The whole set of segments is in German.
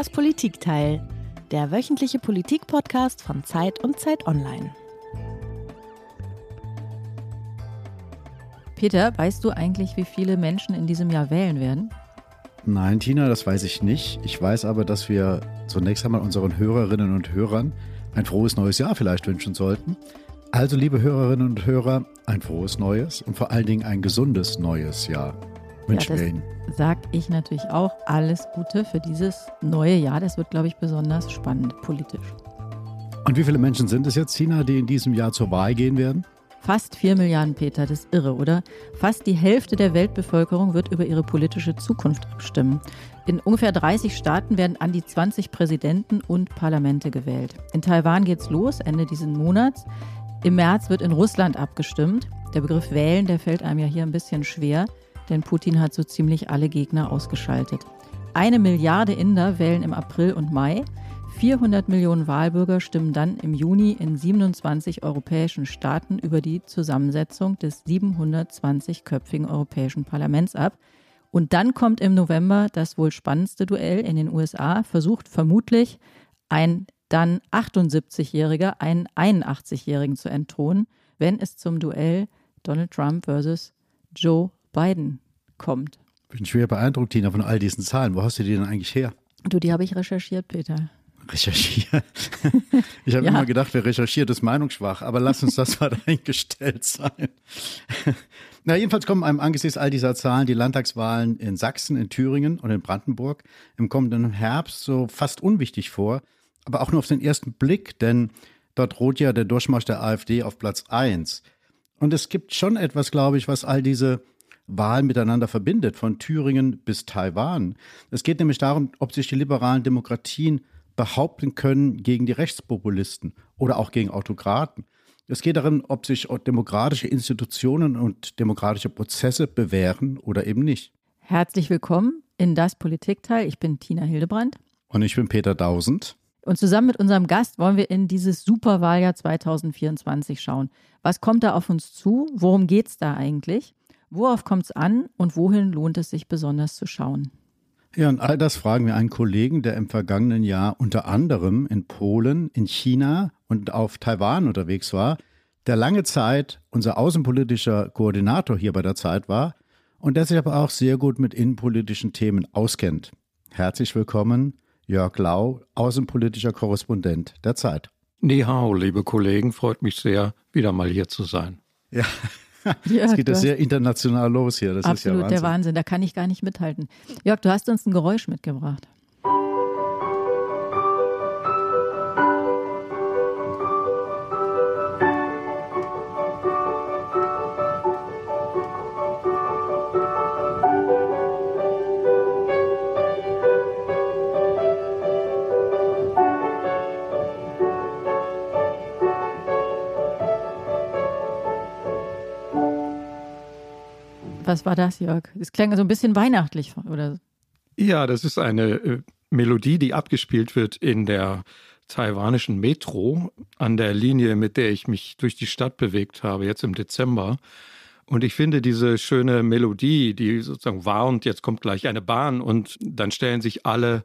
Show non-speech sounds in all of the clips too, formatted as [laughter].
Das Politikteil, der wöchentliche Politik-Podcast von Zeit und Zeit Online. Peter, weißt du eigentlich, wie viele Menschen in diesem Jahr wählen werden? Nein, Tina, das weiß ich nicht. Ich weiß aber, dass wir zunächst einmal unseren Hörerinnen und Hörern ein frohes neues Jahr vielleicht wünschen sollten. Also, liebe Hörerinnen und Hörer, ein frohes neues und vor allen Dingen ein gesundes neues Jahr wünschen ja, wir Ihnen. Sag ich natürlich auch alles Gute für dieses neue Jahr. Das wird, glaube ich, besonders spannend politisch. Und wie viele Menschen sind es jetzt, Tina, die in diesem Jahr zur Wahl gehen werden? Fast vier Milliarden, Peter, das ist irre, oder? Fast die Hälfte der Weltbevölkerung wird über ihre politische Zukunft abstimmen. In ungefähr 30 Staaten werden an die 20 Präsidenten und Parlamente gewählt. In Taiwan geht's los, Ende dieses Monats. Im März wird in Russland abgestimmt. Der Begriff wählen, der fällt einem ja hier ein bisschen schwer, denn Putin hat so ziemlich alle Gegner ausgeschaltet. Eine Milliarde Inder wählen im April und Mai. 400 Millionen Wahlbürger stimmen dann im Juni in 27 europäischen Staaten über die Zusammensetzung des 720-köpfigen Europäischen Parlaments ab. Und dann kommt im November das wohl spannendste Duell in den USA, versucht vermutlich ein dann 78-Jähriger einen 81-Jährigen zu entthronen, wenn es zum Duell Donald Trump versus Joe Biden kommt. Ich bin schwer beeindruckt, Tina, von all diesen Zahlen. Wo hast du die denn eigentlich her? Du, die habe ich recherchiert, Peter. Recherchiert? [laughs] Ich habe ja. immer gedacht, wer recherchiert, ist meinungsschwach, aber lass uns das [laughs] mal dahingestellt sein. [laughs] Na, jedenfalls kommen einem angesichts all dieser Zahlen die Landtagswahlen in Sachsen, in Thüringen und in Brandenburg im kommenden Herbst so fast unwichtig vor, aber auch nur auf den ersten Blick, denn dort droht ja der Durchmarsch der AfD auf Platz 1. Und es gibt schon etwas, glaube ich, was all diese Wahlen miteinander verbindet, von Thüringen bis Taiwan. Es geht nämlich darum, ob sich die liberalen Demokratien behaupten können gegen die Rechtspopulisten oder auch gegen Autokraten. Es geht darum, ob sich demokratische Institutionen und demokratische Prozesse bewähren oder eben nicht. Herzlich willkommen in das Politikteil. Ich bin Tina Hildebrand. Und ich bin Peter Dausend. Und zusammen mit unserem Gast wollen wir in dieses Superwahljahr 2024 schauen. Was kommt da auf uns zu? Worum geht es da eigentlich? Worauf kommt es an und wohin lohnt es sich besonders zu schauen? Ja, und all das fragen wir einen Kollegen, der im vergangenen Jahr unter anderem in Polen, in China und auf Taiwan unterwegs war, der lange Zeit unser außenpolitischer Koordinator hier bei der Zeit war und der sich aber auch sehr gut mit innenpolitischen Themen auskennt. Herzlich willkommen, Jörg Lau, außenpolitischer Korrespondent der Zeit. Ni hao, liebe Kollegen, freut mich sehr, wieder mal hier zu sein. Ja, es geht ja sehr international los hier. Das absolut ist ja Wahnsinn. der Wahnsinn. Da kann ich gar nicht mithalten. Jörg, du hast uns ein Geräusch mitgebracht. Was war das, Jörg? Es klang so ein bisschen weihnachtlich, oder? Ja, das ist eine äh, Melodie, die abgespielt wird in der taiwanischen Metro an der Linie, mit der ich mich durch die Stadt bewegt habe, jetzt im Dezember. Und ich finde diese schöne Melodie, die sozusagen warnt, jetzt kommt gleich eine Bahn und dann stellen sich alle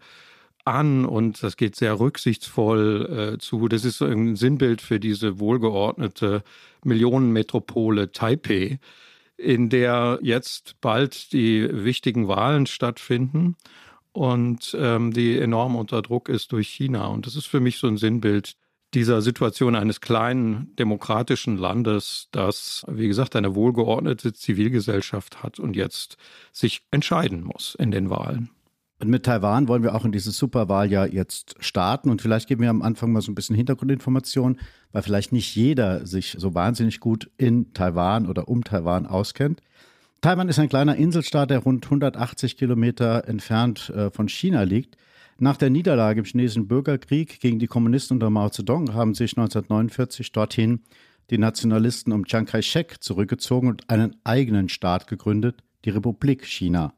an und das geht sehr rücksichtsvoll äh, zu. Das ist so ein Sinnbild für diese wohlgeordnete Millionenmetropole Taipei in der jetzt bald die wichtigen Wahlen stattfinden und ähm, die enorm unter Druck ist durch China. Und das ist für mich so ein Sinnbild dieser Situation eines kleinen demokratischen Landes, das, wie gesagt, eine wohlgeordnete Zivilgesellschaft hat und jetzt sich entscheiden muss in den Wahlen. Und mit Taiwan wollen wir auch in dieses Superwahljahr jetzt starten. Und vielleicht geben wir am Anfang mal so ein bisschen Hintergrundinformationen, weil vielleicht nicht jeder sich so wahnsinnig gut in Taiwan oder um Taiwan auskennt. Taiwan ist ein kleiner Inselstaat, der rund 180 Kilometer entfernt äh, von China liegt. Nach der Niederlage im chinesischen Bürgerkrieg gegen die Kommunisten unter Mao Zedong haben sich 1949 dorthin die Nationalisten um Chiang Kai-shek zurückgezogen und einen eigenen Staat gegründet, die Republik China.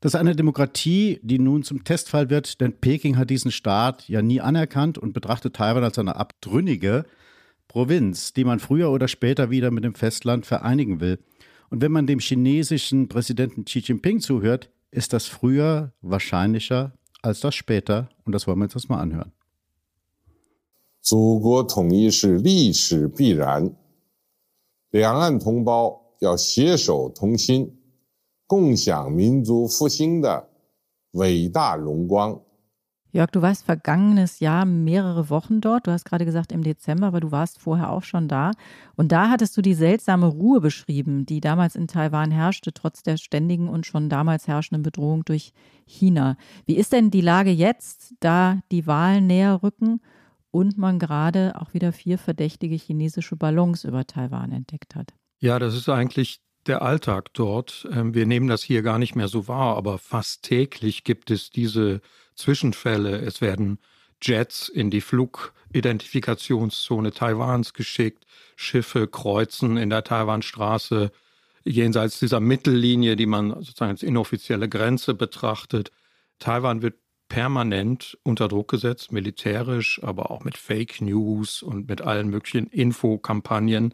Das ist eine Demokratie, die nun zum Testfall wird, denn Peking hat diesen Staat ja nie anerkannt und betrachtet Taiwan als eine abtrünnige Provinz, die man früher oder später wieder mit dem Festland vereinigen will. Und wenn man dem chinesischen Präsidenten Xi Jinping zuhört, ist das früher wahrscheinlicher als das später. Und das wollen wir uns jetzt mal anhören. 祖国统一是历史必然，两岸同胞要携手同心， 共享民族复兴的伟大荣光。Jörg, du warst vergangenes Jahr mehrere Wochen dort. Du hast gerade gesagt im Dezember, aber du warst vorher auch schon da. Und da hattest du die seltsame Ruhe beschrieben, die damals in Taiwan herrschte, trotz der ständigen und schon damals herrschenden Bedrohung durch China. Wie ist denn die Lage jetzt, da die Wahlen näher rücken und man gerade auch wieder vier verdächtige chinesische Ballons über Taiwan entdeckt hat? Ja, das ist eigentlich der Alltag dort. Ähm, wir nehmen das hier gar nicht mehr so wahr, aber fast täglich gibt es diese Zwischenfälle. Es werden Jets in die Flugidentifikationszone Taiwans geschickt, Schiffe kreuzen in der Taiwanstraße jenseits dieser Mittellinie, die man sozusagen als inoffizielle Grenze betrachtet. Taiwan wird permanent unter Druck gesetzt, militärisch, aber auch mit Fake News und mit allen möglichen Infokampagnen.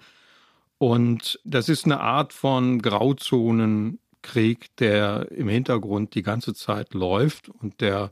Und das ist eine Art von Grauzonenkrieg, der im Hintergrund die ganze Zeit läuft und der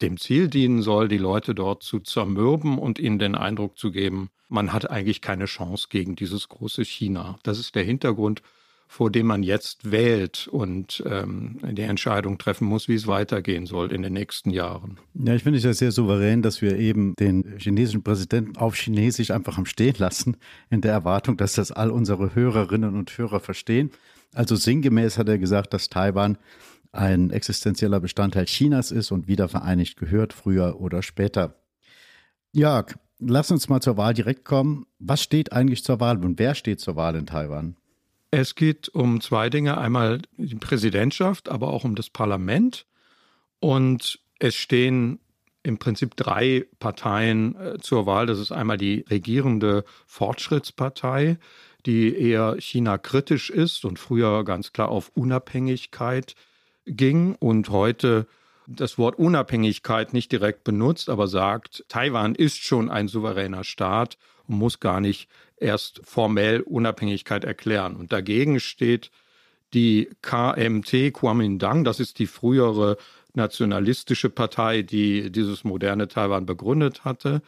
dem Ziel dienen soll, die Leute dort zu zermürben und ihnen den Eindruck zu geben, man hat eigentlich keine Chance gegen dieses große China. Das ist der Hintergrund, vor dem man jetzt wählt und ähm, die Entscheidung treffen muss, wie es weitergehen soll in den nächsten Jahren. Ja, ich finde es ja sehr souverän, dass wir eben den chinesischen Präsidenten auf Chinesisch einfach am Stehen lassen, in der Erwartung, dass das all unsere Hörerinnen und Hörer verstehen. Also sinngemäß hat er gesagt, dass Taiwan ein existenzieller Bestandteil Chinas ist und wieder vereinigt gehört, früher oder später. Jörg, lass uns mal zur Wahl direkt kommen. Was steht eigentlich zur Wahl und wer steht zur Wahl in Taiwan? Es geht um zwei Dinge. Einmal die Präsidentschaft, aber auch um das Parlament. Und es stehen im Prinzip drei Parteien äh, zur Wahl. Das ist einmal die regierende Fortschrittspartei, die eher China kritisch ist und früher ganz klar auf Unabhängigkeit ging und heute das Wort Unabhängigkeit nicht direkt benutzt, aber sagt, Taiwan ist schon ein souveräner Staat und muss gar nicht erst formell Unabhängigkeit erklären. Und dagegen steht die KMT Kuomintang, das ist die frühere nationalistische Partei, die dieses moderne Taiwan begründet hatte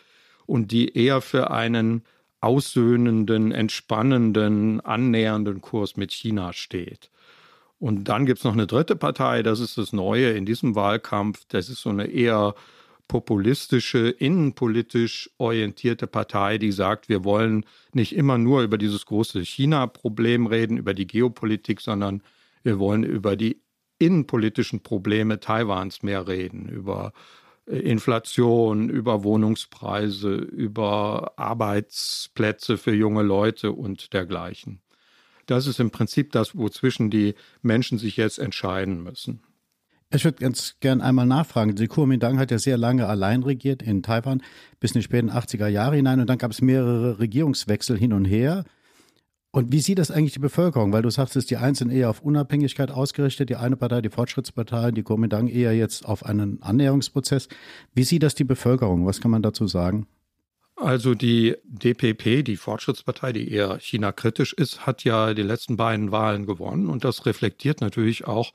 und die eher für einen aussöhnenden, entspannenden, annähernden Kurs mit China steht. Und dann gibt es noch eine dritte Partei, das ist das Neue in diesem Wahlkampf. Das ist so eine eher populistische, innenpolitisch orientierte Partei, die sagt, wir wollen nicht immer nur über dieses große China-Problem reden, über die Geopolitik, sondern wir wollen über die innenpolitischen Probleme Taiwans mehr reden, über äh, Inflation, über Wohnungspreise, über Arbeitsplätze für junge Leute und dergleichen. Das ist im Prinzip das, wozwischen die Menschen sich jetzt entscheiden müssen. Ich würde ganz gern einmal nachfragen. Die Kuomintang hat ja sehr lange allein regiert in Taiwan bis in die späten 80er Jahre hinein und dann gab es mehrere Regierungswechsel hin und her. Und wie sieht das eigentlich die Bevölkerung? Weil du sagst, die einen sind eher auf Unabhängigkeit ausgerichtet, die eine Partei, die Fortschrittspartei, die Kuomintang eher jetzt auf einen Annäherungsprozess. Wie sieht das die Bevölkerung? Was kann man dazu sagen? Also die DPP, die Fortschrittspartei, die eher China-kritisch ist, hat ja die letzten beiden Wahlen gewonnen. Und das reflektiert natürlich auch,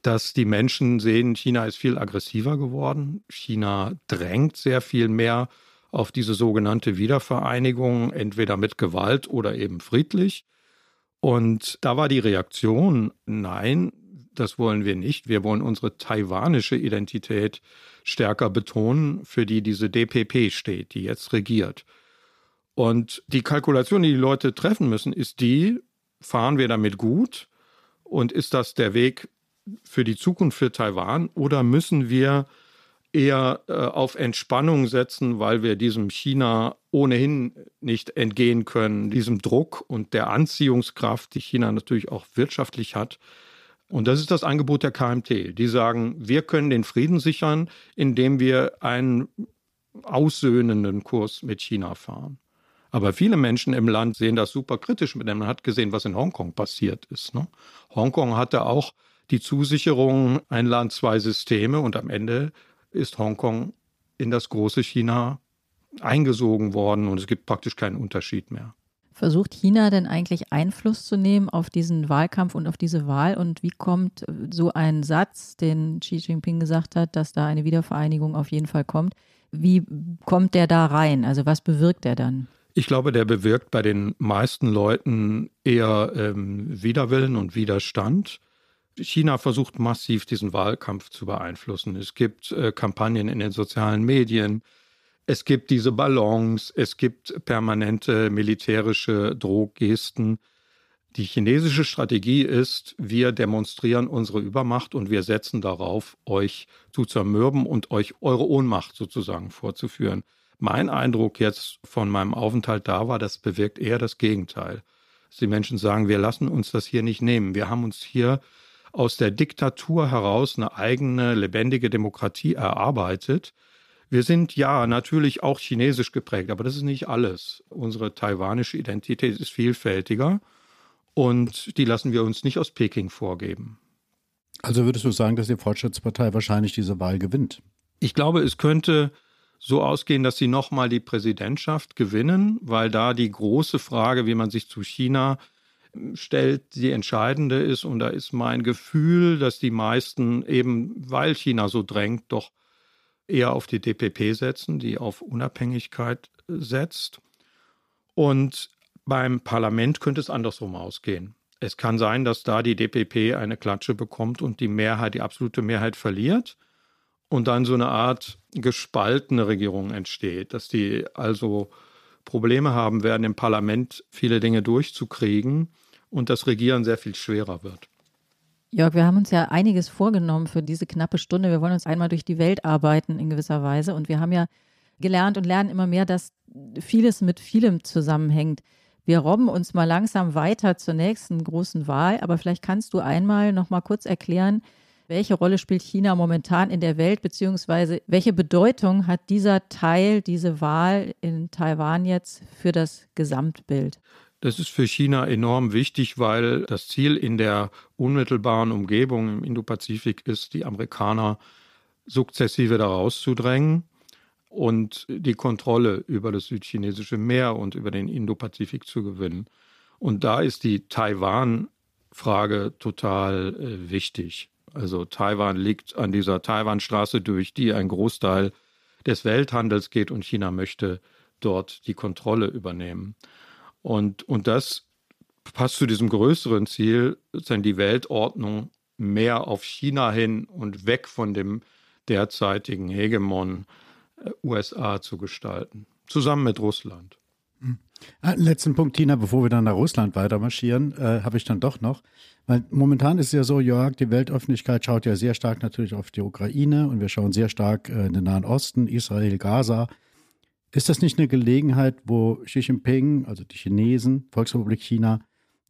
dass die Menschen sehen, China ist viel aggressiver geworden. China drängt sehr viel mehr auf diese sogenannte Wiedervereinigung, entweder mit Gewalt oder eben friedlich. Und da war die Reaktion, nein, das wollen wir nicht. Wir wollen unsere taiwanische Identität stärker betonen, für die diese DPP steht, die jetzt regiert. Und die Kalkulation, die die Leute treffen müssen, ist die, fahren wir damit gut? Und ist das der Weg für die Zukunft für Taiwan? Oder müssen wir eher äh, auf Entspannung setzen, weil wir diesem China ohnehin nicht entgehen können, diesem Druck und der Anziehungskraft, die China natürlich auch wirtschaftlich hat, und das ist das Angebot der KMT. Die sagen, wir können den Frieden sichern, indem wir einen aussöhnenden Kurs mit China fahren. Aber viele Menschen im Land sehen das super kritisch, denn man hat gesehen, was in Hongkong passiert ist. Ne? Hongkong hatte auch die Zusicherung, ein Land, zwei Systeme und am Ende ist Hongkong in das große China eingesogen worden und es gibt praktisch keinen Unterschied mehr. Versucht China denn eigentlich Einfluss zu nehmen auf diesen Wahlkampf und auf diese Wahl? Und wie kommt so ein Satz, den Xi Jinping gesagt hat, dass da eine Wiedervereinigung auf jeden Fall kommt? Wie kommt der da rein? Also was bewirkt er dann? Ich glaube, der bewirkt bei den meisten Leuten eher ähm, Widerwillen und Widerstand. China versucht massiv diesen Wahlkampf zu beeinflussen. Es gibt äh, Kampagnen in den sozialen Medien, es gibt diese Ballons, es gibt permanente militärische Drohgesten. Die chinesische Strategie ist, wir demonstrieren unsere Übermacht und wir setzen darauf, euch zu zermürben und euch eure Ohnmacht sozusagen vorzuführen. Mein Eindruck jetzt von meinem Aufenthalt da war, das bewirkt eher das Gegenteil. Dass die Menschen sagen, wir lassen uns das hier nicht nehmen. Wir haben uns hier aus der Diktatur heraus eine eigene lebendige Demokratie erarbeitet wir sind ja natürlich auch chinesisch geprägt, aber das ist nicht alles. Unsere taiwanische Identität ist vielfältiger und die lassen wir uns nicht aus Peking vorgeben. Also würdest du sagen, dass die Fortschrittspartei wahrscheinlich diese Wahl gewinnt? Ich glaube, es könnte so ausgehen, dass sie nochmal die Präsidentschaft gewinnen, weil da die große Frage, wie man sich zu China stellt, die entscheidende ist. Und da ist mein Gefühl, dass die meisten eben, weil China so drängt, doch eher auf die DPP setzen, die auf Unabhängigkeit äh, setzt. Und beim Parlament könnte es andersrum ausgehen. Es kann sein, dass da die DPP eine Klatsche bekommt und die Mehrheit, die absolute Mehrheit verliert und dann so eine Art gespaltene Regierung entsteht, dass die also Probleme haben werden, im Parlament viele Dinge durchzukriegen und das Regieren sehr viel schwerer wird. Jörg, wir haben uns ja einiges vorgenommen für diese knappe Stunde. Wir wollen uns einmal durch die Welt arbeiten in gewisser Weise. Und wir haben ja gelernt und lernen immer mehr, dass vieles mit vielem zusammenhängt. Wir robben uns mal langsam weiter zur nächsten großen Wahl. Aber vielleicht kannst du einmal noch mal kurz erklären, welche Rolle spielt China momentan in der Welt, beziehungsweise welche Bedeutung hat dieser Teil, diese Wahl in Taiwan jetzt für das Gesamtbild? Das ist für China enorm wichtig, weil das Ziel in der unmittelbaren Umgebung im Indopazifik ist, die Amerikaner sukzessive da rauszudrängen und die Kontrolle über das südchinesische Meer und über den Indopazifik zu gewinnen. Und da ist die Taiwan-Frage total äh, wichtig. Also Taiwan liegt an dieser Taiwanstraße, durch die ein Großteil des Welthandels geht und China möchte dort die Kontrolle übernehmen. Und, und das passt zu diesem größeren Ziel, sozusagen die Weltordnung mehr auf China hin und weg von dem derzeitigen Hegemon äh, USA zu gestalten, zusammen mit Russland. Einen letzten Punkt, Tina, bevor wir dann nach Russland weitermarschieren, äh, habe ich dann doch noch. Weil momentan ist es ja so, Jörg, die Weltöffentlichkeit schaut ja sehr stark natürlich auf die Ukraine und wir schauen sehr stark äh, in den Nahen Osten, Israel, Gaza. Ist das nicht eine Gelegenheit, wo Xi Jinping, also die Chinesen, Volksrepublik China,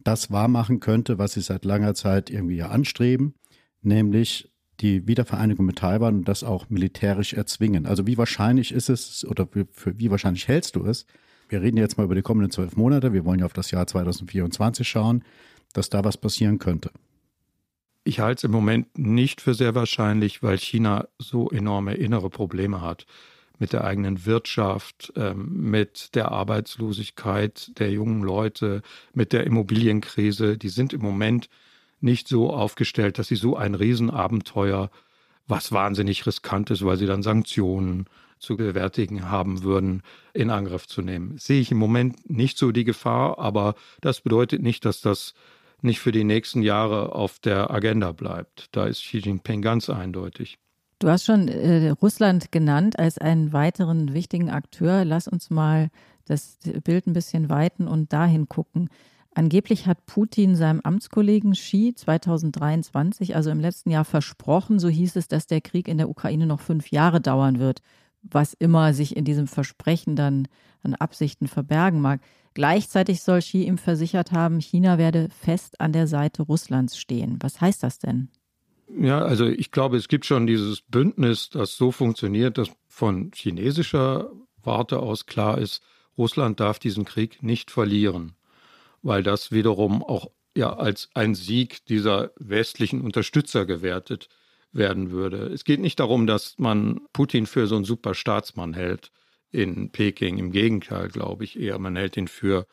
das wahrmachen könnte, was sie seit langer Zeit irgendwie anstreben, nämlich die Wiedervereinigung mit Taiwan und das auch militärisch erzwingen? Also wie wahrscheinlich ist es oder für wie wahrscheinlich hältst du es? Wir reden jetzt mal über die kommenden zwölf Monate. Wir wollen ja auf das Jahr 2024 schauen, dass da was passieren könnte. Ich halte es im Moment nicht für sehr wahrscheinlich, weil China so enorme innere Probleme hat mit der eigenen Wirtschaft, ähm, mit der Arbeitslosigkeit der jungen Leute, mit der Immobilienkrise. Die sind im Moment nicht so aufgestellt, dass sie so ein Riesenabenteuer, was wahnsinnig riskant ist, weil sie dann Sanktionen zu gewärtigen haben würden, in Angriff zu nehmen. Sehe ich im Moment nicht so die Gefahr, aber das bedeutet nicht, dass das nicht für die nächsten Jahre auf der Agenda bleibt. Da ist Xi Jinping ganz eindeutig. Du hast schon äh, Russland genannt als einen weiteren wichtigen Akteur. Lass uns mal das Bild ein bisschen weiten und dahin gucken. Angeblich hat Putin seinem Amtskollegen Xi 2023, also im letzten Jahr, versprochen, so hieß es, dass der Krieg in der Ukraine noch fünf Jahre dauern wird, was immer sich in diesem Versprechen dann an Absichten verbergen mag. Gleichzeitig soll Xi ihm versichert haben, China werde fest an der Seite Russlands stehen. Was heißt das denn? Ja, also ich glaube, es gibt schon dieses Bündnis, das so funktioniert, dass von chinesischer Warte aus klar ist, Russland darf diesen Krieg nicht verlieren, weil das wiederum auch ja als ein Sieg dieser westlichen Unterstützer gewertet werden würde. Es geht nicht darum, dass man Putin für so einen super Staatsmann hält in Peking. Im Gegenteil, glaube ich eher, man hält ihn für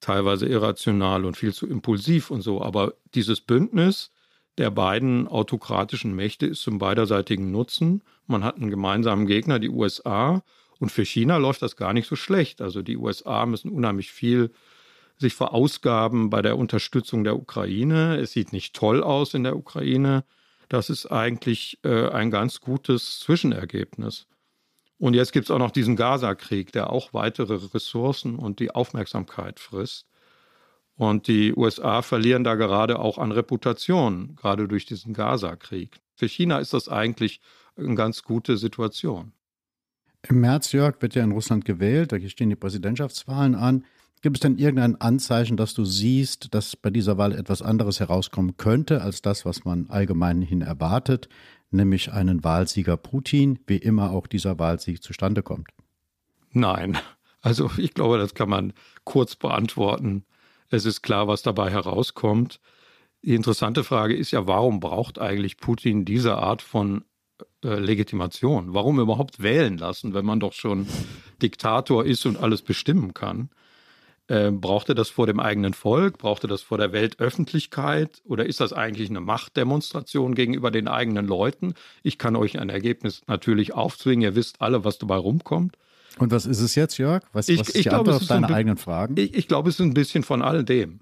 teilweise irrational und viel zu impulsiv und so. Aber dieses Bündnis der beiden autokratischen Mächte ist zum beiderseitigen Nutzen. Man hat einen gemeinsamen Gegner, die USA. Und für China läuft das gar nicht so schlecht. Also die USA müssen unheimlich viel sich verausgaben bei der Unterstützung der Ukraine. Es sieht nicht toll aus in der Ukraine. Das ist eigentlich äh, ein ganz gutes Zwischenergebnis. Und jetzt gibt es auch noch diesen Gaza-Krieg, der auch weitere Ressourcen und die Aufmerksamkeit frisst. Und die USA verlieren da gerade auch an Reputation, gerade durch diesen Gaza-Krieg. Für China ist das eigentlich eine ganz gute Situation. Im März, Jörg, wird ja in Russland gewählt, da stehen die Präsidentschaftswahlen an. Gibt es denn irgendein Anzeichen, dass du siehst, dass bei dieser Wahl etwas anderes herauskommen könnte als das, was man allgemein hin erwartet, nämlich einen Wahlsieger Putin, wie immer auch dieser Wahlsieg zustande kommt? Nein, also ich glaube, das kann man kurz beantworten. Es ist klar, was dabei herauskommt. Die interessante Frage ist ja, warum braucht eigentlich Putin diese Art von äh, Legitimation? Warum überhaupt wählen lassen, wenn man doch schon Diktator ist und alles bestimmen kann? Äh, braucht er das vor dem eigenen Volk? Braucht er das vor der Weltöffentlichkeit? Oder ist das eigentlich eine Machtdemonstration gegenüber den eigenen Leuten? Ich kann euch ein Ergebnis natürlich aufzwingen. Ihr wisst alle, was dabei rumkommt. Und was ist es jetzt, Jörg? Was, ich, was ist die glaube, Antwort auf deine ein, eigenen Fragen? Ich, ich, glaube, es ist ein bisschen von all dem.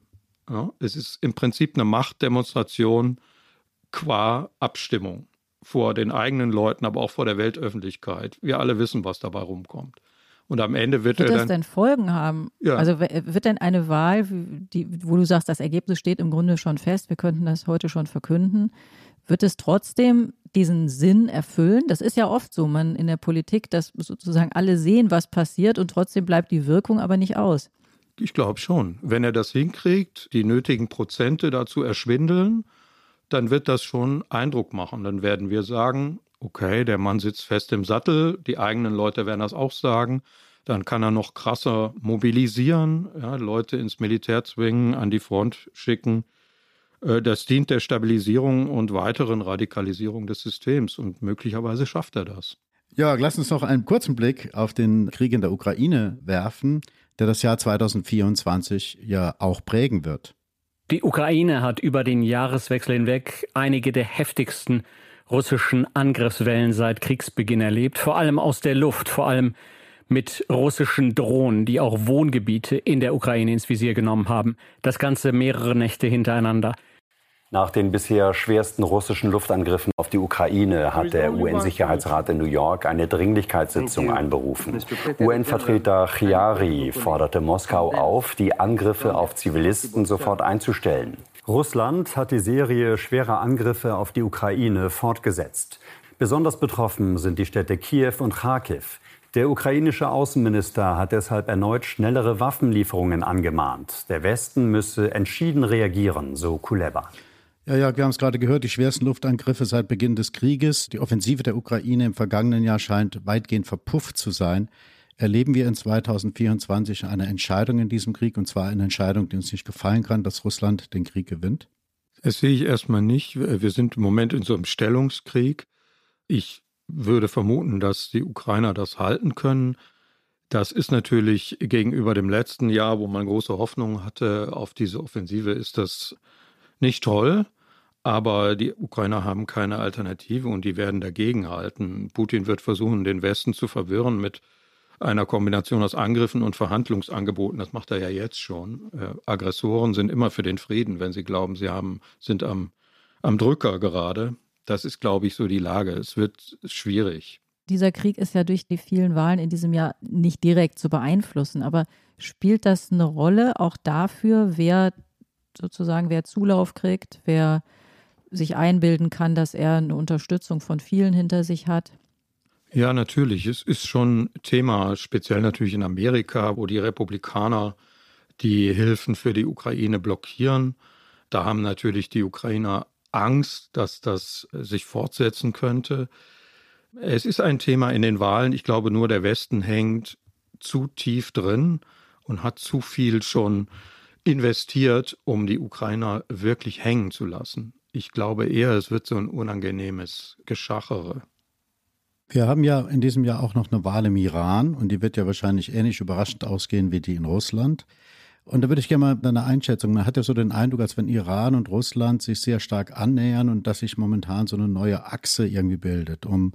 Ja, es ist im Prinzip eine Machtdemonstration qua Abstimmung vor den eigenen Leuten, aber auch vor der Weltöffentlichkeit. Wir alle wissen, was dabei rumkommt. Und am Ende wird, wird er das denn Folgen haben? Ja. Also wird denn eine Wahl, die, wo du sagst, das Ergebnis steht im Grunde schon fest, wir könnten das heute schon verkünden, wird es trotzdem diesen Sinn erfüllen? Das ist ja oft so, man in der Politik, dass sozusagen alle sehen, was passiert und trotzdem bleibt die Wirkung aber nicht aus. Ich glaube schon. Wenn er das hinkriegt, die nötigen Prozente dazu erschwindeln, dann wird das schon Eindruck machen. Dann werden wir sagen, okay, der Mann sitzt fest im Sattel, die eigenen Leute werden das auch sagen. Dann kann er noch krasser mobilisieren, ja, Leute ins Militär zwingen, an die Front schicken. Äh, das dient der Stabilisierung und weiteren Radikalisierung des Systems und möglicherweise schafft er das. Ja, lass uns noch einen kurzen Blick auf den Krieg in der Ukraine werfen, der das Jahr 2024 ja auch prägen wird. Die Ukraine hat über den Jahreswechsel hinweg einige der heftigsten russischen Angriffswellen seit Kriegsbeginn erlebt, vor allem aus der Luft, vor allem mit russischen Drohnen, die auch Wohngebiete in der Ukraine ins Visier genommen haben. Das Ganze mehrere Nächte hintereinander. Nach den bisher schwersten russischen Luftangriffen auf die Ukraine hat der UN-Sicherheitsrat in New York eine Dringlichkeitssitzung einberufen. UN-Vertreter Chiari forderte Moskau auf, die Angriffe auf Zivilisten sofort einzustellen. Russland hat die Serie schwerer Angriffe auf die Ukraine fortgesetzt. Besonders betroffen sind die Städte Kiew und Kharkiv. Der ukrainische Außenminister hat deshalb erneut schnellere Waffenlieferungen angemahnt. Der Westen müsse entschieden reagieren, so Kuleba. Ja, ja, wir haben es gerade gehört, die schwersten Luftangriffe seit Beginn des Krieges. Die Offensive der Ukraine im vergangenen Jahr scheint weitgehend verpufft zu sein. Erleben wir in 2024 eine Entscheidung in diesem Krieg, und zwar eine Entscheidung, die uns nicht gefallen kann, dass Russland den Krieg gewinnt? Das sehe ich erstmal nicht. Wir sind im Moment in so einem Stellungskrieg. Ich würde vermuten, dass die Ukrainer das halten können. Das ist natürlich gegenüber dem letzten Jahr, wo man große Hoffnung hatte auf diese Offensive, ist das nicht toll. Aber die Ukrainer haben keine Alternative und die werden dagegenhalten. Putin wird versuchen, den Westen zu verwirren mit einer Kombination aus Angriffen und Verhandlungsangeboten. Das macht er ja jetzt schon. Äh, Aggressoren sind immer für den Frieden, wenn sie glauben, sie haben, sind am, am Drücker gerade. Das ist, glaube ich, so die Lage. Es wird schwierig. Dieser Krieg ist ja durch die vielen Wahlen in diesem Jahr nicht direkt zu beeinflussen. Aber spielt das eine Rolle auch dafür, wer sozusagen, wer Zulauf kriegt, wer sich einbilden kann, dass er eine Unterstützung von vielen hinter sich hat. Ja, natürlich. Es ist schon Thema, speziell natürlich in Amerika, wo die Republikaner die Hilfen für die Ukraine blockieren. Da haben natürlich die Ukrainer Angst, dass das sich fortsetzen könnte. Es ist ein Thema in den Wahlen. Ich glaube, nur der Westen hängt zu tief drin und hat zu viel schon investiert, um die Ukrainer wirklich hängen zu lassen. Ich glaube eher, es wird so ein unangenehmes Geschachere. Wir haben ja in diesem Jahr auch noch eine Wahl im Iran und die wird ja wahrscheinlich ähnlich überraschend ausgehen wie die in Russland. Und da würde ich gerne mal deine Einschätzung. Man hat ja so den Eindruck, als wenn Iran und Russland sich sehr stark annähern und dass sich momentan so eine neue Achse irgendwie bildet, um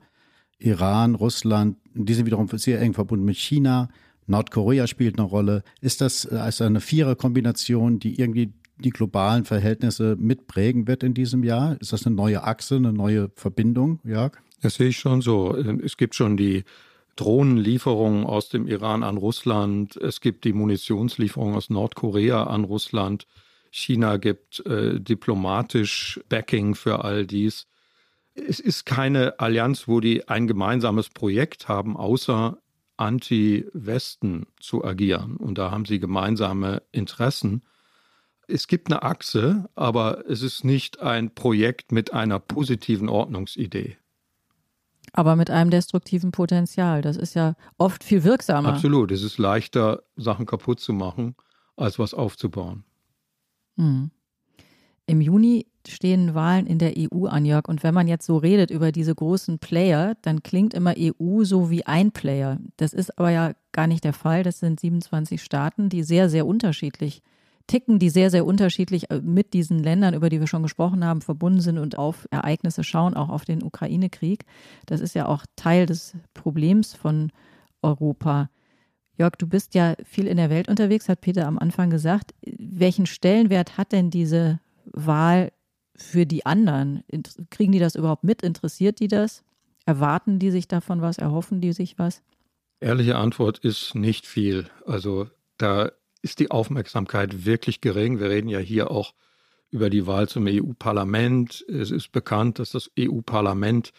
Iran, Russland, die sind wiederum sehr eng verbunden mit China. Nordkorea spielt eine Rolle. Ist das also eine Viererkombination, die irgendwie die globalen Verhältnisse mitprägen wird in diesem Jahr? Ist das eine neue Achse, eine neue Verbindung, Jörg? Das sehe ich schon so. Es gibt schon die Drohnenlieferungen aus dem Iran an Russland. Es gibt die Munitionslieferungen aus Nordkorea an Russland. China gibt äh, diplomatisch Backing für all dies. Es ist keine Allianz, wo die ein gemeinsames Projekt haben, außer anti-Westen zu agieren. Und da haben sie gemeinsame Interessen. Es gibt eine Achse, aber es ist nicht ein Projekt mit einer positiven Ordnungsidee. Aber mit einem destruktiven Potenzial. Das ist ja oft viel wirksamer. Absolut. Es ist leichter, Sachen kaputt zu machen, als was aufzubauen. Hm. Im Juni stehen Wahlen in der EU an, Jörg. Und wenn man jetzt so redet über diese großen Player, dann klingt immer EU so wie ein Player. Das ist aber ja gar nicht der Fall. Das sind 27 Staaten, die sehr, sehr unterschiedlich ticken, die sehr, sehr unterschiedlich äh, mit diesen Ländern, über die wir schon gesprochen haben, verbunden sind und auf Ereignisse schauen, auch auf den Ukraine-Krieg. Das ist ja auch Teil des Problems von Europa. Jörg, du bist ja viel in der Welt unterwegs, hat Peter am Anfang gesagt. Welchen Stellenwert hat denn diese Wahl für die anderen? Kriegen die das überhaupt mit? Interessiert die das? Erwarten die sich davon was? Erhoffen die sich was? Ehrliche Antwort ist nicht viel. Also da ist die Aufmerksamkeit wirklich gering. Wir reden ja hier auch über die Wahl zum EU-Parlament. Es ist bekannt, dass das EU-Parlament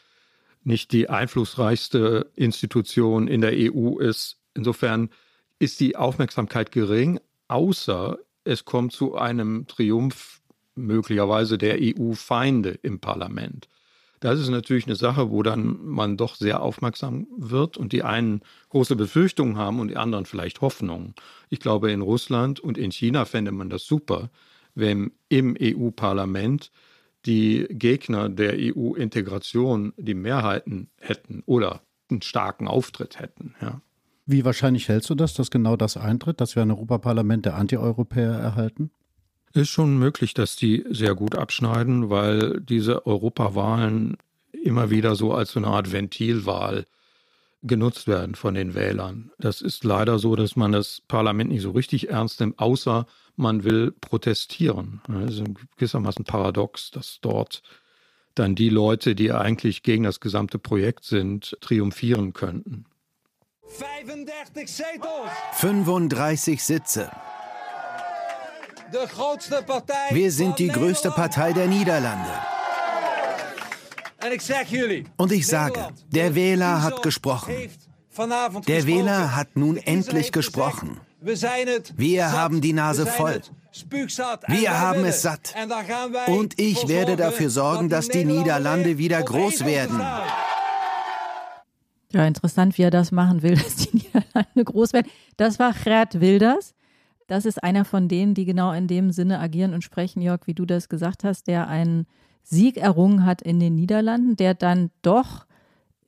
nicht die einflussreichste Institution in der EU ist. Insofern ist die Aufmerksamkeit gering, außer es kommt zu einem Triumph möglicherweise der EU-Feinde im Parlament. Das ist natürlich eine Sache, wo dann man doch sehr aufmerksam wird und die einen große Befürchtungen haben und die anderen vielleicht Hoffnungen. Ich glaube, in Russland und in China fände man das super, wenn im EU-Parlament die Gegner der EU-Integration die Mehrheiten hätten oder einen starken Auftritt hätten. Ja. Wie wahrscheinlich hältst du das, dass genau das eintritt, dass wir ein Europaparlament der Antieuropäer erhalten? Ist schon möglich, dass die sehr gut abschneiden, weil diese Europawahlen immer wieder so als so eine Art Ventilwahl genutzt werden von den Wählern. Das ist leider so, dass man das Parlament nicht so richtig ernst nimmt, außer man will protestieren. Das ist gewissermaßen paradox, dass dort dann die Leute, die eigentlich gegen das gesamte Projekt sind, triumphieren könnten. 35 Sitze. Wir sind die größte Partei der Niederlande. Und ich sage, der Wähler hat gesprochen. Der Wähler hat nun endlich gesprochen. Wir haben die Nase voll. Wir haben es satt. Und ich werde dafür sorgen, dass die Niederlande wieder groß werden. Ja, interessant, wie er das machen will, [laughs] dass die Niederlande groß werden. Das war Gerd Wilders. Das ist einer von denen, die genau in dem Sinne agieren und sprechen, Jörg, wie du das gesagt hast, der einen Sieg errungen hat in den Niederlanden, der dann doch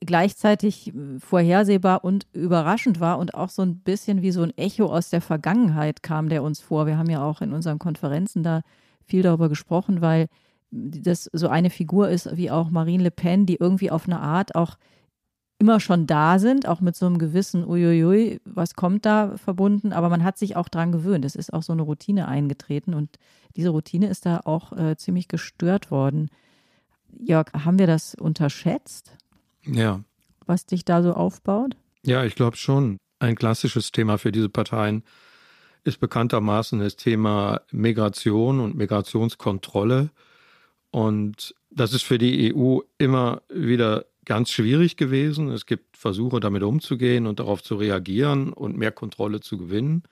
gleichzeitig äh, vorhersehbar und überraschend war und auch so ein bisschen wie so ein Echo aus der Vergangenheit kam der uns vor. Wir haben ja auch in unseren Konferenzen da viel darüber gesprochen, weil das so eine Figur ist wie auch Marine Le Pen, die irgendwie auf eine Art auch immer schon da sind, auch mit so einem gewissen Uiuiui, was kommt da verbunden, aber man hat sich auch dran gewöhnt. Es ist auch so eine Routine eingetreten und diese Routine ist da auch äh, ziemlich gestört worden. Jörg, haben wir das unterschätzt? Ja. Was dich da so aufbaut? Ja, ich glaube schon. Ein klassisches Thema für diese Parteien ist bekanntermaßen das Thema Migration und Migrationskontrolle. Und das ist für die EU immer wieder ganz schwierig gewesen. Es gibt Versuche, damit umzugehen und darauf zu reagieren und mehr Kontrolle zu gewinnen.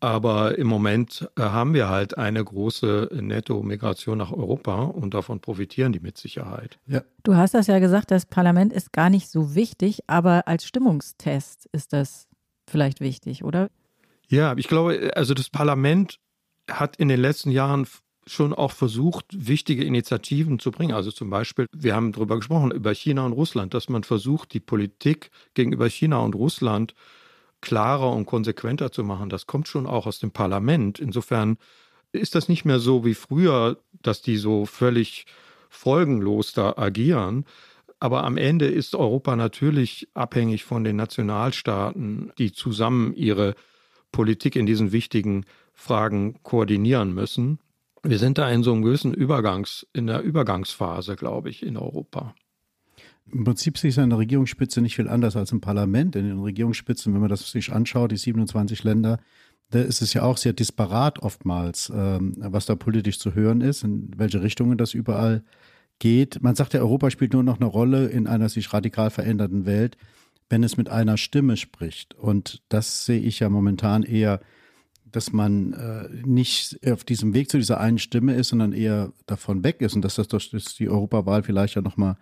Aber im Moment äh, haben wir halt eine große Netto-Migration nach Europa und davon profitieren die mit Sicherheit. Ja. Du hast das ja gesagt, das Parlament ist gar nicht so wichtig, aber als Stimmungstest ist das vielleicht wichtig, oder? Ja, ich glaube, also das Parlament hat in den letzten Jahren schon auch versucht, wichtige Initiativen zu bringen. Also zum Beispiel, wir haben darüber gesprochen, über China und Russland, dass man versucht, die Politik gegenüber China und Russland klarer und konsequenter zu machen, das kommt schon auch aus dem Parlament. Insofern ist das nicht mehr so wie früher, dass die so völlig folgenlos da agieren. Aber am Ende ist Europa natürlich abhängig von den Nationalstaaten, die zusammen ihre Politik in diesen wichtigen Fragen koordinieren müssen. Wir sind da in so einem gewissen Übergangs, in der Übergangsphase, glaube ich, in Europa. Im Prinzip sehe ich an der Regierungsspitze nicht viel anders als im Parlament. In den Regierungsspitzen, wenn man das sich anschaut, die 27 Länder, da ist es ja auch sehr disparat oftmals, ähm, was da politisch zu hören ist, in welche Richtungen das überall geht. Man sagt ja, Europa spielt nur noch eine Rolle in einer sich radikal verändernden Welt, wenn es mit einer Stimme spricht. Und das sehe ich ja momentan eher, dass man äh, nicht auf diesem Weg zu dieser einen Stimme ist, sondern eher davon weg ist und dass das durch die Europawahl vielleicht ja nochmal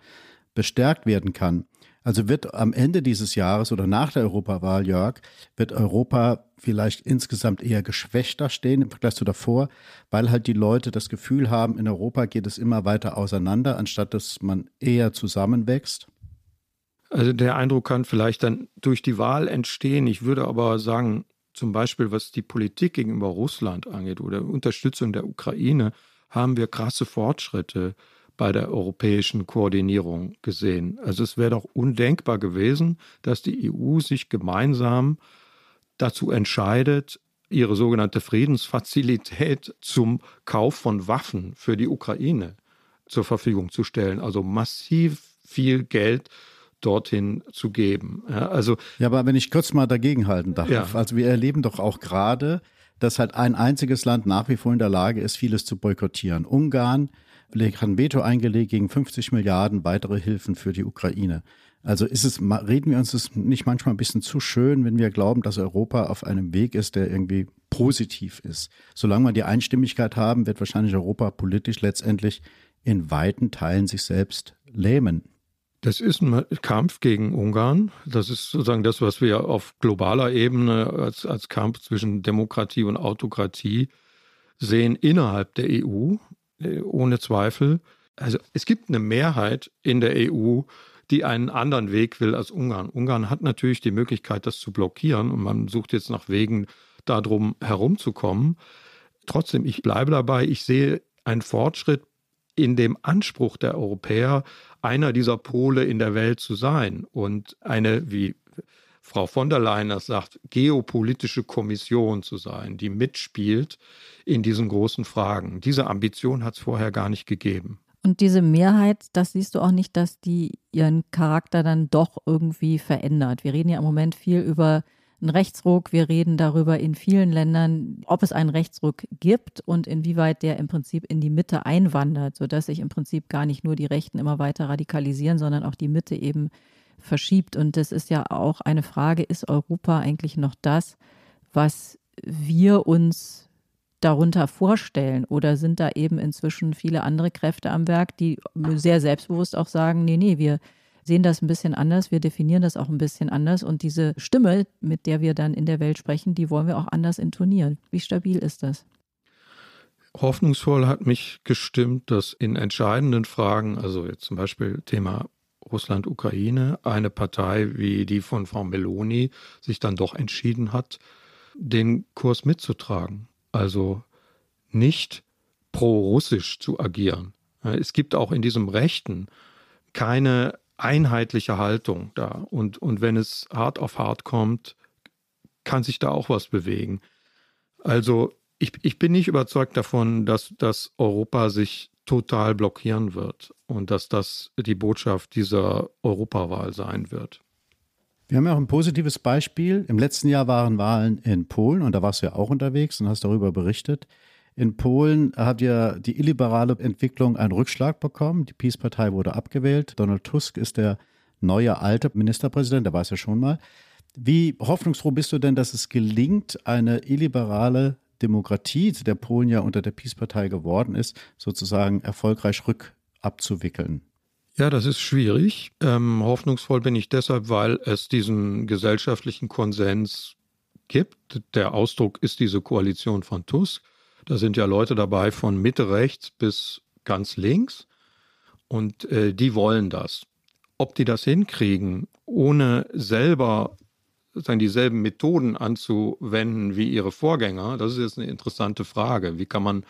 bestärkt werden kann. Also wird am Ende dieses Jahres oder nach der Europawahl, Jörg, wird Europa vielleicht insgesamt eher geschwächter stehen im Vergleich zu davor, weil halt die Leute das Gefühl haben, in Europa geht es immer weiter auseinander, anstatt dass man eher zusammenwächst? Also der Eindruck kann vielleicht dann durch die Wahl entstehen. Ich würde aber sagen, zum Beispiel was die Politik gegenüber Russland angeht oder Unterstützung der Ukraine, haben wir krasse Fortschritte bei der europäischen Koordinierung gesehen. Also es wäre doch undenkbar gewesen, dass die EU sich gemeinsam dazu entscheidet, ihre sogenannte Friedensfazilität zum Kauf von Waffen für die Ukraine zur Verfügung zu stellen. Also massiv viel Geld dorthin zu geben. Ja, also, ja, aber wenn ich kurz mal dagegenhalten darf, ja. also wir erleben doch auch gerade, dass halt ein einziges Land nach wie vor in der Lage ist, vieles zu boykottieren. Ungarn hat ein Veto eingelegt gegen 50 Milliarden weitere Hilfen für die Ukraine. Also ist es, reden wir uns das nicht manchmal ein bisschen zu schön, wenn wir glauben, dass Europa auf einem Weg ist, der irgendwie positiv ist. Solange wir die Einstimmigkeit haben, wird wahrscheinlich Europa politisch letztendlich in weiten Teilen sich selbst lähmen. Das ist ein Kampf gegen Ungarn. Das ist sozusagen das, was wir auf globaler Ebene als, als Kampf zwischen Demokratie und Autokratie sehen innerhalb der EU. Äh, ohne Zweifel. Also es gibt eine Mehrheit in der EU, die einen anderen Weg will als Ungarn. Ungarn hat natürlich die Möglichkeit, das zu blockieren und man sucht jetzt nach Wegen, darum herumzukommen. Trotzdem, ich bleibe dabei, ich sehe einen Fortschritt in dem Anspruch der Europäer, einer dieser Pole in der Welt zu sein und eine, wie Frau von der Leyen das sagt, geopolitische Kommission zu sein, die mitspielt in diesen großen Fragen. Diese Ambition hat es vorher gar nicht gegeben. Und diese Mehrheit, das siehst du auch nicht, dass die ihren Charakter dann doch irgendwie verändert. Wir reden ja im Moment viel über einen Rechtsruck. Wir reden darüber in vielen Ländern, ob es einen Rechtsruck gibt und inwieweit der im Prinzip in die Mitte einwandert, sodass sich im Prinzip gar nicht nur die Rechten immer weiter radikalisieren, sondern auch die Mitte eben verschiebt. Und das ist ja auch eine Frage, ist Europa eigentlich noch das, was wir uns darunter vorstellen? Oder sind da eben inzwischen viele andere Kräfte am Werk, die sehr selbstbewusst auch sagen, nee, nee, wir sehen das ein bisschen anders, wir definieren das auch ein bisschen anders und diese Stimme, mit der wir dann in der Welt sprechen, die wollen wir auch anders intonieren. Wie stabil ist das? Hoffnungsvoll hat mich gestimmt, dass in entscheidenden Fragen, also jetzt zum Beispiel Thema Russland-Ukraine eine Partei wie die von Frau Meloni sich dann doch entschieden hat, den Kurs mitzutragen. Also nicht pro-russisch zu agieren. Es gibt auch in diesem Rechten keine einheitliche Haltung da. Und, und wenn es hart auf hart kommt, kann sich da auch was bewegen. Also ich, ich bin nicht überzeugt davon, dass, dass Europa sich total blockieren wird und dass das die Botschaft dieser Europawahl sein wird. Wir haben ja auch ein positives Beispiel. Im letzten Jahr waren Wahlen in Polen und da warst du ja auch unterwegs und hast darüber berichtet. In Polen hat ja die illiberale Entwicklung einen Rückschlag bekommen. Die Peace-Partei wurde abgewählt. Donald Tusk ist der neue alte Ministerpräsident, der es ja schon mal. Wie hoffnungsfroh bist du denn, dass es gelingt, eine illiberale Demokratie, der Polen ja unter der Peace-Partei geworden ist, sozusagen erfolgreich rückabzuwickeln? Ja, das ist schwierig. Ähm, hoffnungsvoll bin ich deshalb, weil es diesen gesellschaftlichen Konsens gibt. Der Ausdruck ist diese Koalition von Tusk. Da sind ja Leute dabei von Mitte rechts bis ganz links und äh, die wollen das. Ob die das hinkriegen, ohne selber sozusagen dieselben Methoden anzuwenden wie ihre Vorgänger? Das ist jetzt eine interessante Frage. Wie kann man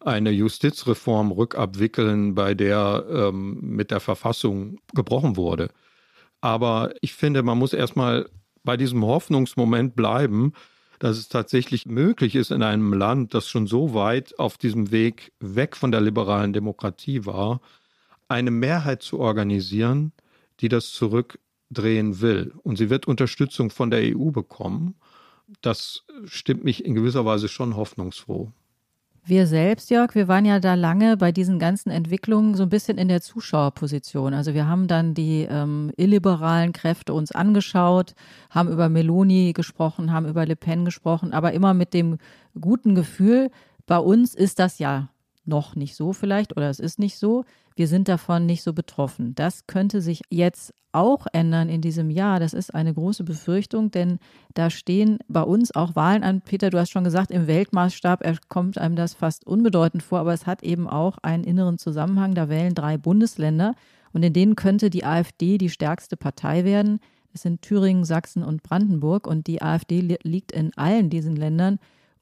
eine Justizreform rückabwickeln, bei der ähm, mit der Verfassung gebrochen wurde? Aber ich finde, man muss erstmal bei diesem Hoffnungsmoment bleiben, dass es tatsächlich möglich ist in einem Land, das schon so weit auf diesem Weg weg von der liberalen Demokratie war, eine Mehrheit zu organisieren, die das zurückdrehen will. Und sie wird Unterstützung von der EU bekommen. Das stimmt mich in gewisser Weise schon hoffnungsfroh. Wir selbst, Jörg, wir waren ja da lange bei diesen ganzen Entwicklungen so ein bisschen in der Zuschauerposition. Also wir haben dann die ähm, illiberalen Kräfte uns angeschaut, haben über Meloni gesprochen, haben über Le Pen gesprochen, aber immer mit dem guten Gefühl, bei uns ist das ja noch nicht so vielleicht oder es ist nicht so wir sind davon nicht so betroffen. Das könnte sich jetzt auch ändern in diesem Jahr. Das ist eine große Befürchtung, denn da stehen bei uns auch Wahlen an. Peter, du hast schon gesagt, im Weltmaßstab kommt einem das fast unbedeutend vor, aber es hat eben auch einen inneren Zusammenhang. Da wählen drei Bundesländer und in denen könnte die AfD die stärkste Partei werden. Es sind Thüringen, Sachsen und Brandenburg und die AfD liegt in allen diesen Ländern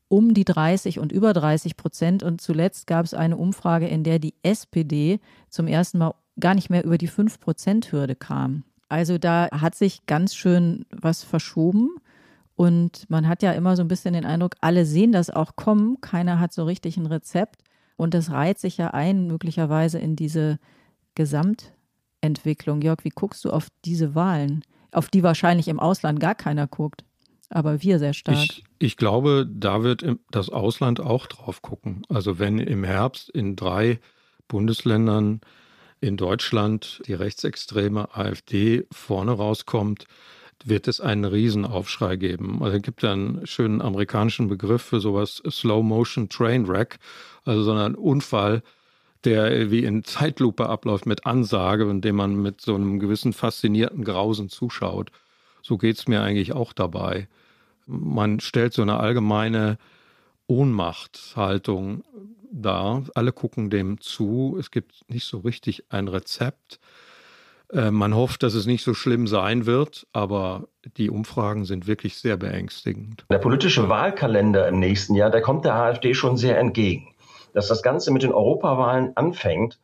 um die 30 und über 30 Prozent. Und zuletzt gab es eine Umfrage, in der die SPD zum ersten Mal gar nicht mehr über die 5-Prozent-Hürde kam. Also da hat sich ganz schön was verschoben. Und man hat ja immer so ein bisschen den Eindruck, alle sehen das auch kommen. Keiner hat so richtig ein Rezept. Und das reiht sich ja ein, möglicherweise in diese Gesamtentwicklung. Jörg, wie guckst du auf diese Wahlen, auf die wahrscheinlich im Ausland gar keiner guckt? aber wir sehr stark. Ich, ich glaube, da wird das Ausland auch drauf gucken. Also wenn im Herbst in drei Bundesländern in Deutschland die rechtsextreme AfD vorne rauskommt, wird es einen Riesenaufschrei geben. Also es gibt einen schönen amerikanischen Begriff für sowas, Slow Motion Train Wreck, also so ein Unfall, der wie in Zeitlupe abläuft mit Ansage, indem man mit so einem gewissen faszinierten Grausen zuschaut. So geht es mir eigentlich auch dabei. Man stellt so eine allgemeine Ohnmachthaltung dar. Alle gucken dem zu. Es gibt nicht so richtig ein Rezept. Äh, man hofft, dass es nicht so schlimm sein wird, aber die Umfragen sind wirklich sehr beängstigend. Der politische Wahlkalender im nächsten Jahr, der kommt der AfD schon sehr entgegen. Dass das Ganze mit den Europawahlen anfängt,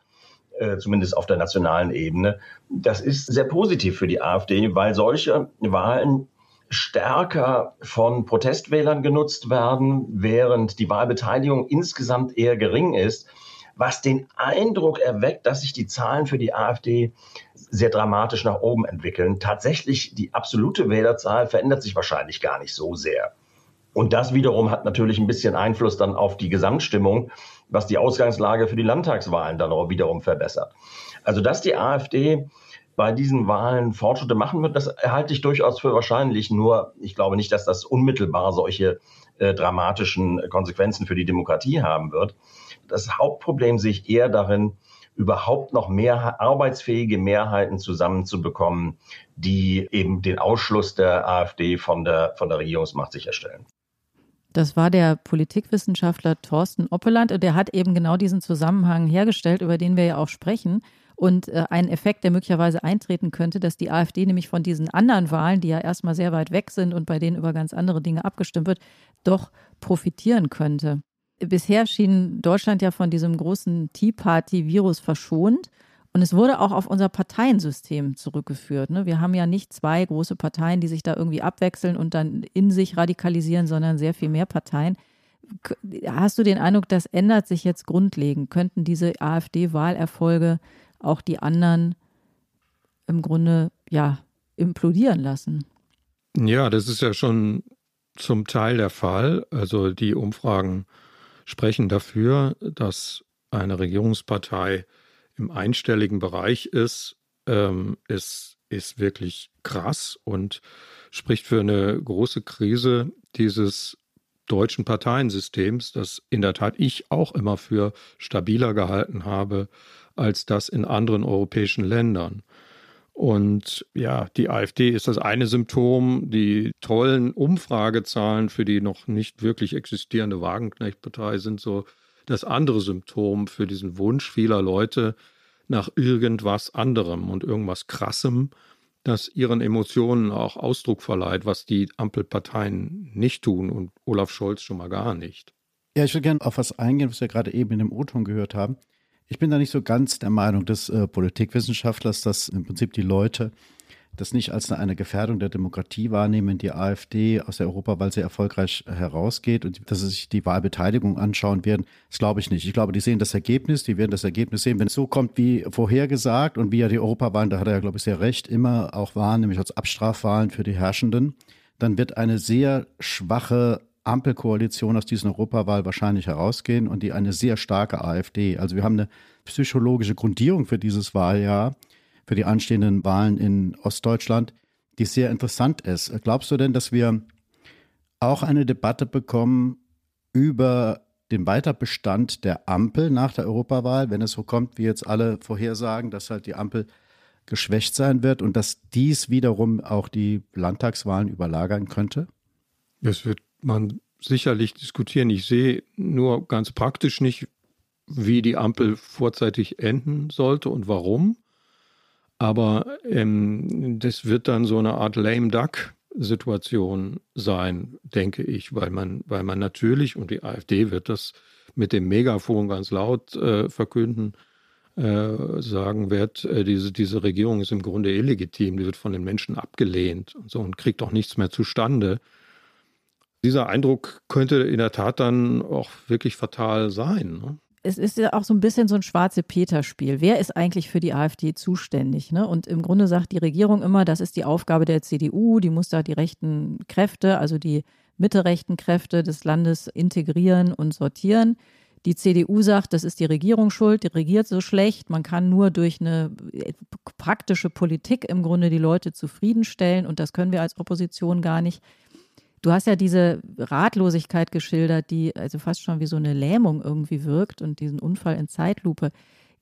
äh, zumindest auf der nationalen Ebene. Das ist sehr positiv für die AfD, weil solche Wahlen stärker von Protestwählern genutzt werden, während die Wahlbeteiligung insgesamt eher gering ist, was den Eindruck erweckt, dass sich die Zahlen für die AfD sehr dramatisch nach oben entwickeln. Tatsächlich, die absolute Wählerzahl verändert sich wahrscheinlich gar nicht so sehr. Und das wiederum hat natürlich ein bisschen Einfluss dann auf die Gesamtstimmung, was die Ausgangslage für die Landtagswahlen dann auch wiederum verbessert. Also, dass die AfD bei diesen Wahlen Fortschritte machen wird, das halte ich durchaus für wahrscheinlich. Nur ich glaube nicht, dass das unmittelbar solche äh, dramatischen Konsequenzen für die Demokratie haben wird. Das Hauptproblem sehe ich eher darin, überhaupt noch mehr arbeitsfähige Mehrheiten zusammenzubekommen, die eben den Ausschluss der AfD von der, von der Regierungsmacht sicherstellen. Das war der Politikwissenschaftler Thorsten Oppeland und der hat eben genau diesen Zusammenhang hergestellt, über den wir ja auch sprechen. Und äh, ein Effekt, der möglicherweise eintreten könnte, dass die AfD nämlich von diesen anderen Wahlen, die ja erstmal sehr weit weg sind und bei denen über ganz andere Dinge abgestimmt wird, doch profitieren könnte. Bisher schien Deutschland ja von diesem großen Tea Party-Virus verschont. Und es wurde auch auf unser Parteiensystem zurückgeführt. Ne? Wir haben ja nicht zwei große Parteien, die sich da irgendwie abwechseln und dann in sich radikalisieren, sondern sehr viel mehr Parteien. Hast du den Eindruck, das ändert sich jetzt grundlegend? Könnten diese AfD-Wahlerfolge auch die anderen im Grunde ja implodieren lassen? Ja, das ist ja schon zum Teil der Fall. Also die Umfragen sprechen dafür, dass eine Regierungspartei im einstelligen Bereich ist, ähm, ist, ist wirklich krass und spricht für eine große Krise dieses deutschen Parteiensystems, das in der Tat ich auch immer für stabiler gehalten habe als das in anderen europäischen Ländern. Und ja, die AfD ist das eine Symptom. Die tollen Umfragezahlen für die noch nicht wirklich existierende Wagenknecht-Partei sind so das andere Symptom für diesen Wunsch vieler Leute nach irgendwas anderem und irgendwas Krassem, das ihren Emotionen auch Ausdruck verleiht, was die Ampelparteien nicht tun und Olaf Scholz schon mal gar nicht. Ja, ich würde gerne auf was eingehen, was wir gerade eben in dem O-Ton gehört haben. Ich bin da nicht so ganz der Meinung des äh, Politikwissenschaftlers, dass im Prinzip die Leute das nicht als eine Gefährdung der Demokratie wahrnehmen, die AfD aus der Europawahl sehr erfolgreich herausgeht und dass sie sich die Wahlbeteiligung anschauen werden, das glaube ich nicht. Ich glaube, die sehen das Ergebnis, die werden das Ergebnis sehen, wenn es so kommt wie vorhergesagt und wie ja die Europawahlen, da hat er ja, glaube ich, sehr recht, immer auch waren, nämlich als Abstrafwahlen für die Herrschenden, dann wird eine sehr schwache Ampelkoalition aus dieser Europawahl wahrscheinlich herausgehen und die eine sehr starke AfD. Also wir haben eine psychologische Grundierung für dieses Wahljahr für die anstehenden Wahlen in Ostdeutschland, die sehr interessant ist. Glaubst du denn, dass wir auch eine Debatte bekommen über den Weiterbestand der Ampel nach der Europawahl, wenn es so kommt, wie jetzt alle vorhersagen, dass halt die Ampel geschwächt sein wird und dass dies wiederum auch die Landtagswahlen überlagern könnte? Das wird man sicherlich diskutieren. Ich sehe nur ganz praktisch nicht, wie die Ampel vorzeitig enden sollte und warum. Aber ähm, das wird dann so eine Art lame duck Situation sein, denke ich, weil man, weil man natürlich, und die AfD wird das mit dem Megafon ganz laut äh, verkünden, äh, sagen wird, äh, diese, diese Regierung ist im Grunde illegitim, die wird von den Menschen abgelehnt und so und kriegt auch nichts mehr zustande. Dieser Eindruck könnte in der Tat dann auch wirklich fatal sein. Ne? es ist ja auch so ein bisschen so ein schwarze Peter-Spiel. Wer ist eigentlich für die AfD zuständig? Ne? Und im Grunde sagt die Regierung immer, das ist die Aufgabe der CDU, die muss da die rechten Kräfte, also die mittelrechten Kräfte des Landes integrieren und sortieren. Die CDU sagt, das ist die Regierung schuld, die regiert so schlecht. Man kann nur durch eine äh, praktische Politik im Grunde die Leute zufriedenstellen und das können wir als Opposition gar nicht. Du hast ja diese Ratlosigkeit geschildert, die also fast schon wie so eine Lähmung irgendwie wirkt und diesen Unfall in Zeitlupe.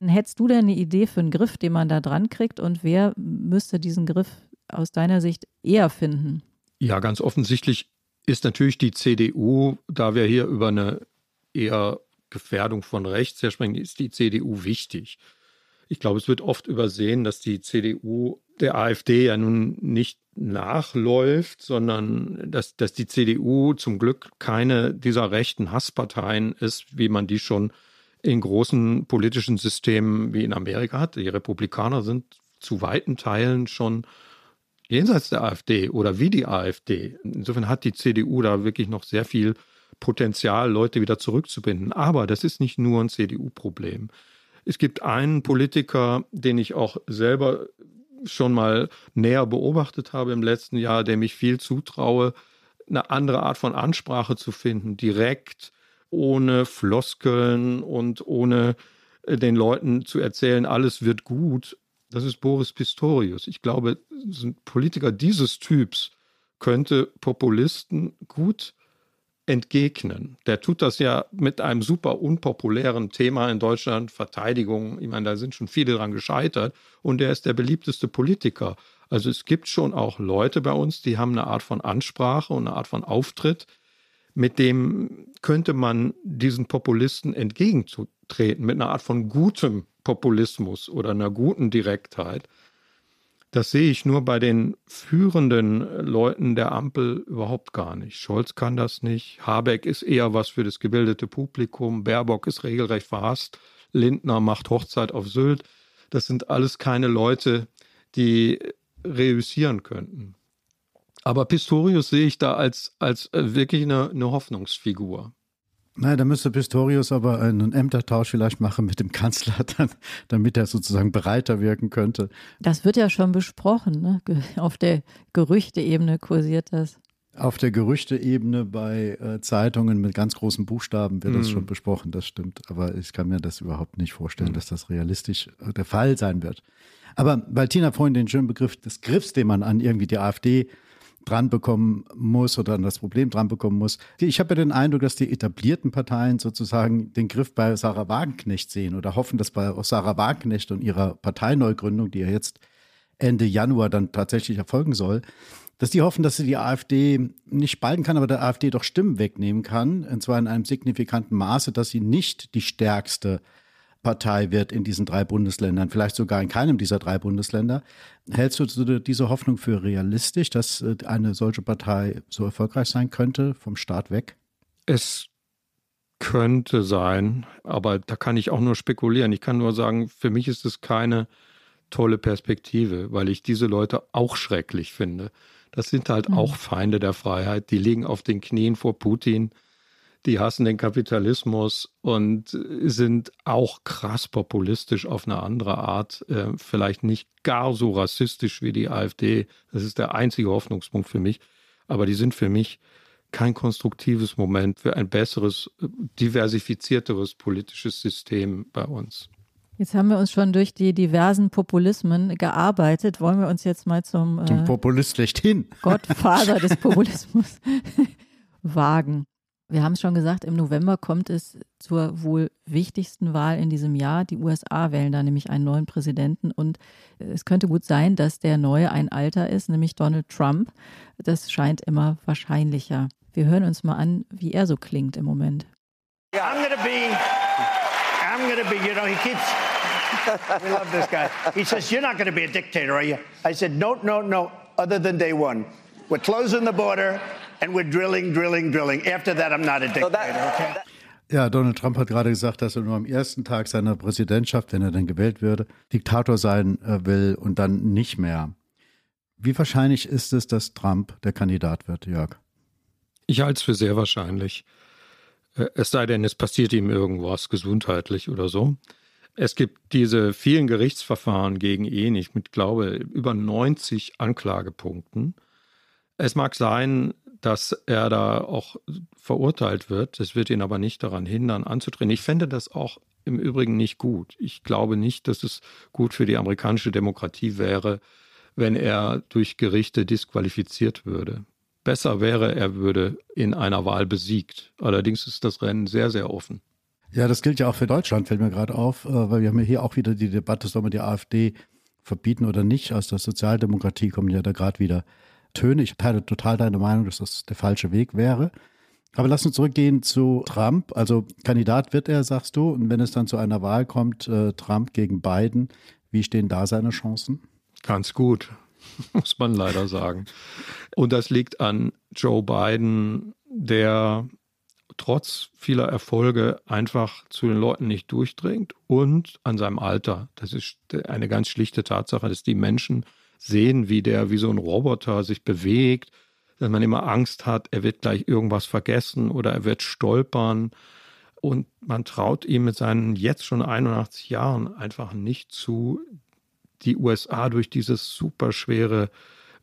Hättest du denn eine Idee für einen Griff, den man da dran kriegt und wer müsste diesen Griff aus deiner Sicht eher finden? Ja, ganz offensichtlich ist natürlich die CDU, da wir hier über eine eher Gefährdung von rechts her sprechen, ist die CDU wichtig. Ich glaube, es wird oft übersehen, dass die CDU der AfD ja nun nicht nachläuft, sondern dass, dass die CDU zum Glück keine dieser rechten Hassparteien ist, wie man die schon in großen politischen Systemen wie in Amerika hat. Die Republikaner sind zu weiten Teilen schon jenseits der AfD oder wie die AfD. Insofern hat die CDU da wirklich noch sehr viel Potenzial, Leute wieder zurückzubinden. Aber das ist nicht nur ein CDU-Problem. Es gibt einen Politiker, den ich auch selber schon mal näher beobachtet habe im letzten Jahr, dem ich viel zutraue, eine andere Art von Ansprache zu finden, direkt, ohne Floskeln und ohne äh, den Leuten zu erzählen, alles wird gut. Das ist Boris Pistorius. Ich glaube, Politiker dieses Typs könnte Populisten gut entgegnen. Der tut das ja mit einem super unpopulären Thema in Deutschland, Verteidigung. Ich meine, da sind schon viele dran gescheitert und er ist der beliebteste Politiker. Also es gibt schon auch Leute bei uns, die haben eine Art von Ansprache und eine Art von Auftritt, mit dem könnte man diesen Populisten entgegentreten, mit einer Art von gutem Populismus oder einer guten Direktheit. Das sehe ich nur bei den führenden Leuten der Ampel überhaupt gar nicht. Scholz kann das nicht. Habeck ist eher was für das gebildete Publikum. Baerbock ist regelrecht verhasst. Lindner macht Hochzeit auf Sylt. Das sind alles keine Leute, die reüssieren könnten. Aber Pistorius sehe ich da als, als äh, wirklich eine, eine Hoffnungsfigur. Nein, da müsste Pistorius aber einen Ämtertausch vielleicht machen mit dem Kanzler, [laughs] dann, damit er sozusagen breiter wirken könnte. Das wird ja schon besprochen, ne? Auf der Gerüchteebene kursiert das. Auf der Gerüchteebene bei äh, Zeitungen mit ganz großen Buchstaben wird mhm. das schon besprochen, das stimmt. Aber ich kann mir das überhaupt nicht vorstellen, mhm. dass das realistisch äh, der Fall sein wird. Aber weil Tina vorhin den schönen Begriff des Griffs, den man an irgendwie die AfD dran bekommen muss oder an das Problem dran bekommen muss. Ich habe ja den Eindruck, dass die etablierten Parteien sozusagen den Griff bei Sarah Wagenknecht sehen oder hoffen, dass bei Sarah Wagenknecht und ihrer Parteineugründung, die ja jetzt Ende Januar dann tatsächlich erfolgen soll, dass die hoffen, dass sie die AfD nicht spalten kann, aber der AfD doch Stimmen wegnehmen kann, und zwar in einem signifikanten Maße, dass sie nicht die stärkste Partei wird in diesen drei Bundesländern, vielleicht sogar in keinem dieser drei Bundesländer. Hältst du diese Hoffnung für realistisch, dass äh, eine solche Partei so erfolgreich sein könnte, vom Staat weg? Es könnte sein, aber da kann ich auch nur spekulieren. Ich kann nur sagen, für mich ist es keine tolle Perspektive, weil ich diese Leute auch schrecklich finde. Das sind halt mhm. auch Feinde der Freiheit. Die liegen auf den Knien vor Putin. Die hassen den Kapitalismus und sind auch krass populistisch auf eine andere Art. Äh, vielleicht nicht gar so rassistisch wie die AfD. Das ist der einzige Hoffnungspunkt für mich. Aber die sind für mich kein konstruktives Moment für ein besseres, diversifizierteres politisches System bei uns. Jetzt haben wir uns schon durch die diversen Populismen gearbeitet. Wollen wir uns jetzt mal zum, zum äh, Populist schlechthin. Gottvater des [laughs] Populismus [laughs] wagen. Wir haben es schon gesagt, im November kommt es zur wohl wichtigsten Wahl in diesem Jahr. Die USA wählen da nämlich einen neuen Präsidenten und es könnte gut sein, dass der neue ein Alter ist, nämlich Donald Trump. Das scheint immer wahrscheinlicher. Wir hören uns mal an, wie er so klingt im Moment. I'm gonna be, I'm gonna be, you know, he keeps, we love this guy. He says, you're not gonna be a dictator, are you? I said, no, no, no, other than day one. We're closing the border and we're drilling, drilling, drilling. After that, I'm not a dictator, okay? Ja, Donald Trump hat gerade gesagt, dass er nur am ersten Tag seiner Präsidentschaft, wenn er dann gewählt würde, Diktator sein äh, will und dann nicht mehr. Wie wahrscheinlich ist es, dass Trump der Kandidat wird, Jörg? Ich halte es für sehr wahrscheinlich. Äh, es sei denn, es passiert ihm irgendwas gesundheitlich oder so. Es gibt diese vielen Gerichtsverfahren gegen ihn, ich mit glaube über 90 Anklagepunkten. Es mag sein, dass er da auch verurteilt wird. Das wird ihn aber nicht daran hindern, anzutreten. Ich fände das auch im Übrigen nicht gut. Ich glaube nicht, dass es gut für die amerikanische Demokratie wäre, wenn er durch Gerichte disqualifiziert würde. Besser wäre, er würde in einer Wahl besiegt. Allerdings ist das Rennen sehr, sehr offen. Ja, das gilt ja auch für Deutschland, fällt mir gerade auf, äh, weil wir haben ja hier auch wieder die Debatte, soll man die AfD verbieten oder nicht. Aus der Sozialdemokratie kommen ja da gerade wieder Töne. Ich teile total deine Meinung, dass das der falsche Weg wäre. Aber lass uns zurückgehen zu Trump. Also Kandidat wird er, sagst du. Und wenn es dann zu einer Wahl kommt, äh, Trump gegen Biden, wie stehen da seine Chancen? Ganz gut, [laughs] muss man leider sagen. Und das liegt an Joe Biden, der trotz vieler Erfolge einfach zu den Leuten nicht durchdringt und an seinem Alter. Das ist eine ganz schlichte Tatsache, dass die Menschen sehen, wie der wie so ein Roboter sich bewegt, dass man immer Angst hat, er wird gleich irgendwas vergessen oder er wird stolpern. Und man traut ihm mit seinen jetzt schon 81 Jahren einfach nicht zu, die USA durch dieses superschwere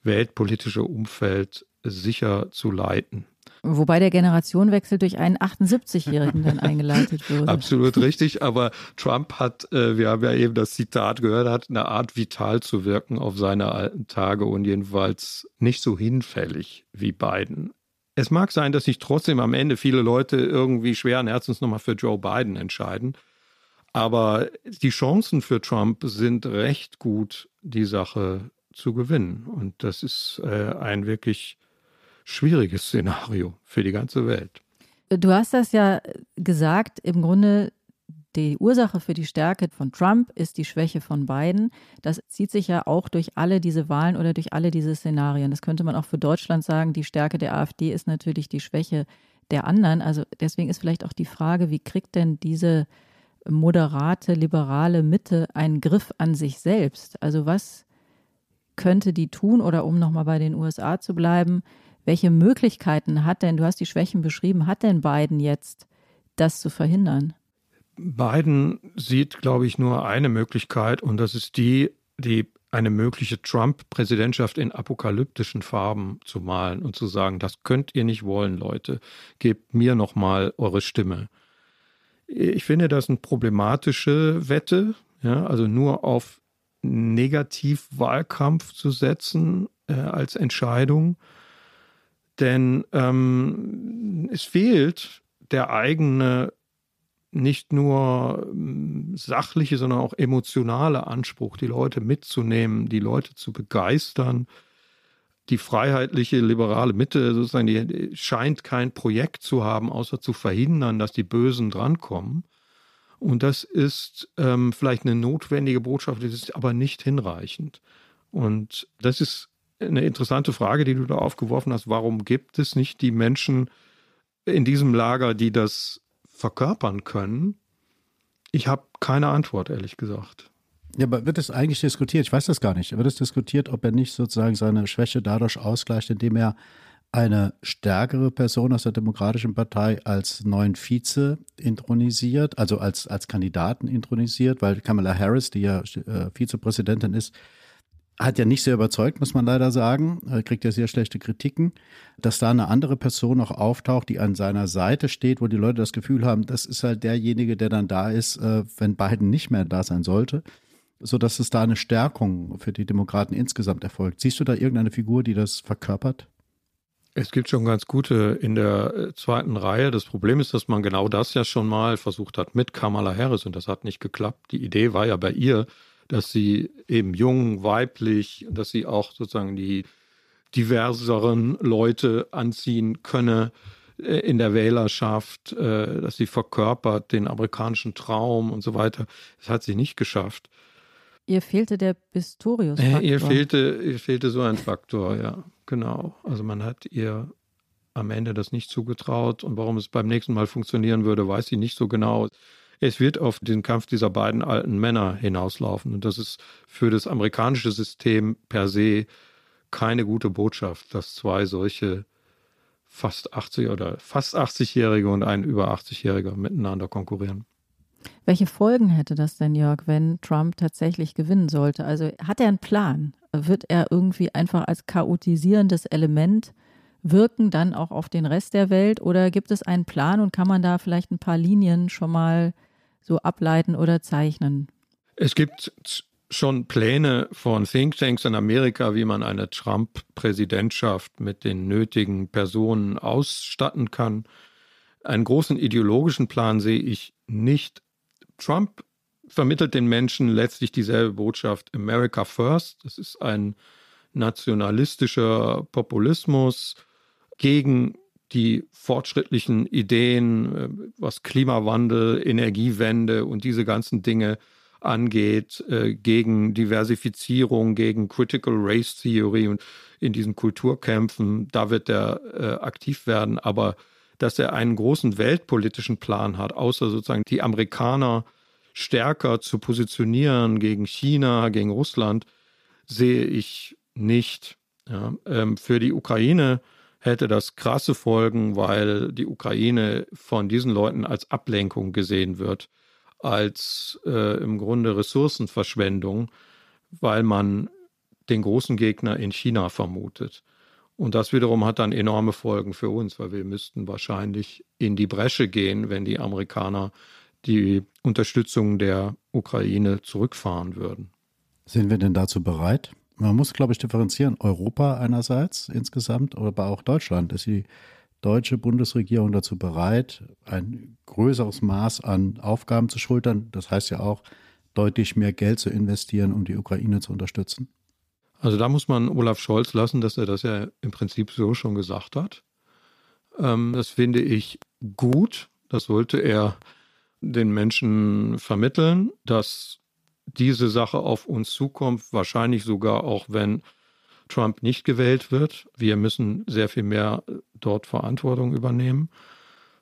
weltpolitische Umfeld sicher zu leiten. Wobei der Generationenwechsel durch einen 78-Jährigen dann eingeleitet [laughs] wurde. Absolut richtig, aber Trump hat, äh, wir haben ja eben das Zitat gehört, hat eine Art vital zu wirken auf seine alten Tage und jedenfalls nicht so hinfällig wie Biden. Es mag sein, dass sich trotzdem am Ende viele Leute irgendwie schweren Herzens nochmal für Joe Biden entscheiden. Aber die Chancen für Trump sind recht gut, die Sache zu gewinnen. Und das ist äh, ein wirklich schwieriges Szenario für die ganze Welt. Du hast das ja gesagt, im Grunde die Ursache für die Stärke von Trump ist die Schwäche von Biden. Das zieht sich ja auch durch alle diese Wahlen oder durch alle diese Szenarien. Das könnte man auch für Deutschland sagen. Die Stärke der AfD ist natürlich die Schwäche der anderen. Also deswegen ist vielleicht auch die Frage, wie kriegt denn diese moderate, liberale Mitte einen Griff an sich selbst? Also was könnte die tun oder um nochmal bei den USA zu bleiben, welche Möglichkeiten hat denn, du hast die Schwächen beschrieben, hat denn Biden jetzt, das zu verhindern? Biden sieht, glaube ich, nur eine Möglichkeit und das ist die, die eine mögliche Trump-Präsidentschaft in apokalyptischen Farben zu malen und zu sagen, das könnt ihr nicht wollen, Leute. Gebt mir nochmal eure Stimme. Ich finde das eine problematische Wette, ja, also nur auf Negativwahlkampf zu setzen äh, als Entscheidung. Denn ähm, es fehlt der eigene, nicht nur ähm, sachliche, sondern auch emotionale Anspruch, die Leute mitzunehmen, die Leute zu begeistern. Die freiheitliche, liberale Mitte sozusagen, die scheint kein Projekt zu haben, außer zu verhindern, dass die Bösen drankommen. Und das ist ähm, vielleicht eine notwendige Botschaft, das ist aber nicht hinreichend. Und das ist eine interessante Frage, die du da aufgeworfen hast. Warum gibt es nicht die Menschen in diesem Lager, die das verkörpern können? Ich habe keine Antwort, ehrlich gesagt. Ja, aber wird es eigentlich diskutiert? Ich weiß das gar nicht. Wird es diskutiert, ob er nicht sozusagen seine Schwäche dadurch ausgleicht, indem er eine stärkere Person aus der Demokratischen Partei als neuen Vize intronisiert, also als, als Kandidaten intronisiert, weil Kamala Harris, die ja äh, Vizepräsidentin ist, hat ja nicht sehr überzeugt, muss man leider sagen. Er kriegt ja sehr schlechte Kritiken. Dass da eine andere Person noch auftaucht, die an seiner Seite steht, wo die Leute das Gefühl haben, das ist halt derjenige, der dann da ist, äh, wenn Biden nicht mehr da sein sollte, sodass es da eine Stärkung für die Demokraten insgesamt erfolgt. Siehst du da irgendeine Figur, die das verkörpert? Es gibt schon ganz gute in der äh, zweiten Reihe. Das Problem ist, dass man genau das ja schon mal versucht hat mit Kamala Harris und das hat nicht geklappt. Die Idee war ja bei ihr, dass sie eben jung, weiblich, dass sie auch sozusagen die diverseren Leute anziehen könne äh, in der Wählerschaft, äh, dass sie verkörpert den amerikanischen Traum und so weiter. Das hat sie nicht geschafft. Ihr fehlte der Pistorius-Faktor. Ihr fehlte, ihr fehlte so ein Faktor, ja, genau. Also man hat ihr am Ende das nicht zugetraut und warum es beim nächsten Mal funktionieren würde, weiß sie nicht so genau. Es wird auf den Kampf dieser beiden alten Männer hinauslaufen. Und das ist für das amerikanische System per se keine gute Botschaft, dass zwei solche fast 80 oder fast 80-Jährige und ein über 80-Jähriger miteinander konkurrieren. Welche Folgen hätte das denn, Jörg, wenn Trump tatsächlich gewinnen sollte? Also hat er einen Plan? Wird er irgendwie einfach als chaotisierendes Element wirken dann auch auf den Rest der Welt? Oder gibt es einen Plan und kann man da vielleicht ein paar Linien schon mal so ableiten oder zeichnen? Es gibt schon Pläne von Thinktanks in Amerika, wie man eine Trump-Präsidentschaft mit den nötigen Personen ausstatten kann. Einen großen ideologischen Plan sehe ich nicht. Trump vermittelt den Menschen letztlich dieselbe Botschaft America First. Das ist ein nationalistischer Populismus gegen die fortschrittlichen Ideen, äh, was Klimawandel, Energiewende und diese ganzen Dinge angeht, äh, gegen Diversifizierung, gegen Critical Race Theory und in diesen Kulturkämpfen, da wird er äh, aktiv werden. Aber dass er einen großen weltpolitischen Plan hat, außer sozusagen die Amerikaner stärker zu positionieren gegen China, gegen Russland, sehe ich nicht. Ja, ähm, für die Ukraine hätte das krasse Folgen, weil die Ukraine von diesen Leuten als Ablenkung gesehen wird, als äh, im Grunde Ressourcenverschwendung, weil man den großen Gegner in China vermutet. Und das wiederum hat dann enorme Folgen für uns, weil wir müssten wahrscheinlich in die Bresche gehen, wenn die Amerikaner die Unterstützung der Ukraine zurückfahren würden. Sind wir denn dazu bereit? Man muss, glaube ich, differenzieren. Europa einerseits insgesamt, aber auch Deutschland. Ist die deutsche Bundesregierung dazu bereit, ein größeres Maß an Aufgaben zu schultern? Das heißt ja auch, deutlich mehr Geld zu investieren, um die Ukraine zu unterstützen? Also da muss man Olaf Scholz lassen, dass er das ja im Prinzip so schon gesagt hat. Ähm, das finde ich gut. Das sollte er den Menschen vermitteln, dass diese Sache auf uns zukommt, wahrscheinlich sogar auch wenn Trump nicht gewählt wird. Wir müssen sehr viel mehr dort Verantwortung übernehmen.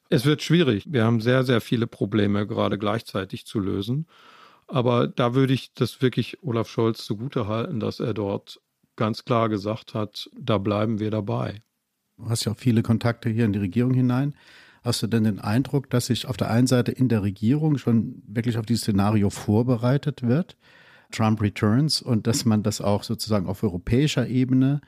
Es wird schwierig. Wir haben sehr, sehr viele Probleme gerade gleichzeitig zu lösen. Aber da würde ich das wirklich Olaf Scholz zugute halten, dass er dort ganz klar gesagt hat, da bleiben wir dabei. Du hast ja auch viele Kontakte hier in die Regierung hinein. Hast du denn den Eindruck, dass sich auf der einen Seite in der Regierung schon wirklich auf dieses Szenario vorbereitet wird, Trump Returns, und dass man das auch sozusagen auf europäischer Ebene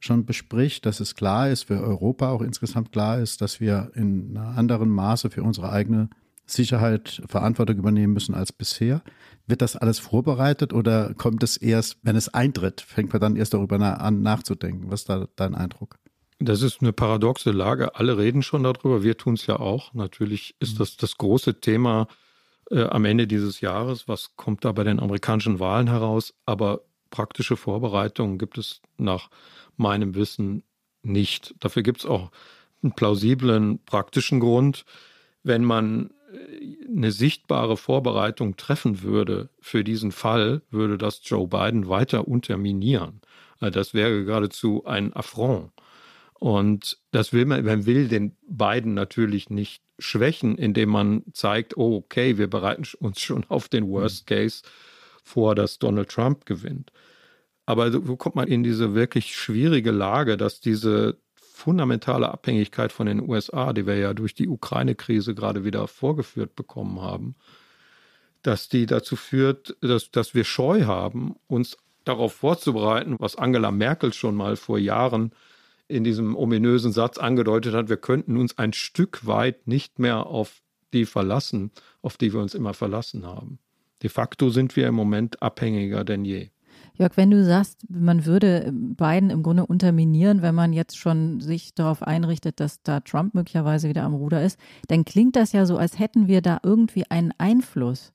schon bespricht, dass es klar ist, für Europa auch insgesamt klar ist, dass wir in einem anderen Maße für unsere eigene Sicherheit Verantwortung übernehmen müssen als bisher. Wird das alles vorbereitet oder kommt es erst, wenn es eintritt, fängt man dann erst darüber an nachzudenken? Was ist da dein Eindruck? Das ist eine paradoxe Lage. Alle reden schon darüber. Wir tun es ja auch. Natürlich ist mhm. das das große Thema äh, am Ende dieses Jahres. Was kommt da bei den amerikanischen Wahlen heraus? Aber praktische Vorbereitungen gibt es nach meinem Wissen nicht. Dafür gibt es auch einen plausiblen praktischen Grund. Wenn man äh, eine sichtbare Vorbereitung treffen würde für diesen Fall, würde das Joe Biden weiter unterminieren. Äh, das wäre geradezu ein Affront. Und das will man, man will den Biden natürlich nicht schwächen, indem man zeigt, oh, okay, wir bereiten uns schon auf den Worst Case vor, dass Donald Trump gewinnt. Aber wo kommt man in diese wirklich schwierige Lage, dass diese fundamentale Abhängigkeit von den USA, die wir ja durch die Ukraine-Krise gerade wieder vorgeführt bekommen haben, dass die dazu führt, dass, dass wir Scheu haben, uns darauf vorzubereiten, was Angela Merkel schon mal vor Jahren in diesem ominösen Satz angedeutet hat, wir könnten uns ein Stück weit nicht mehr auf die verlassen, auf die wir uns immer verlassen haben. De facto sind wir im Moment abhängiger denn je. Jörg, wenn du sagst, man würde Biden im Grunde unterminieren, wenn man jetzt schon sich darauf einrichtet, dass da Trump möglicherweise wieder am Ruder ist, dann klingt das ja so, als hätten wir da irgendwie einen Einfluss.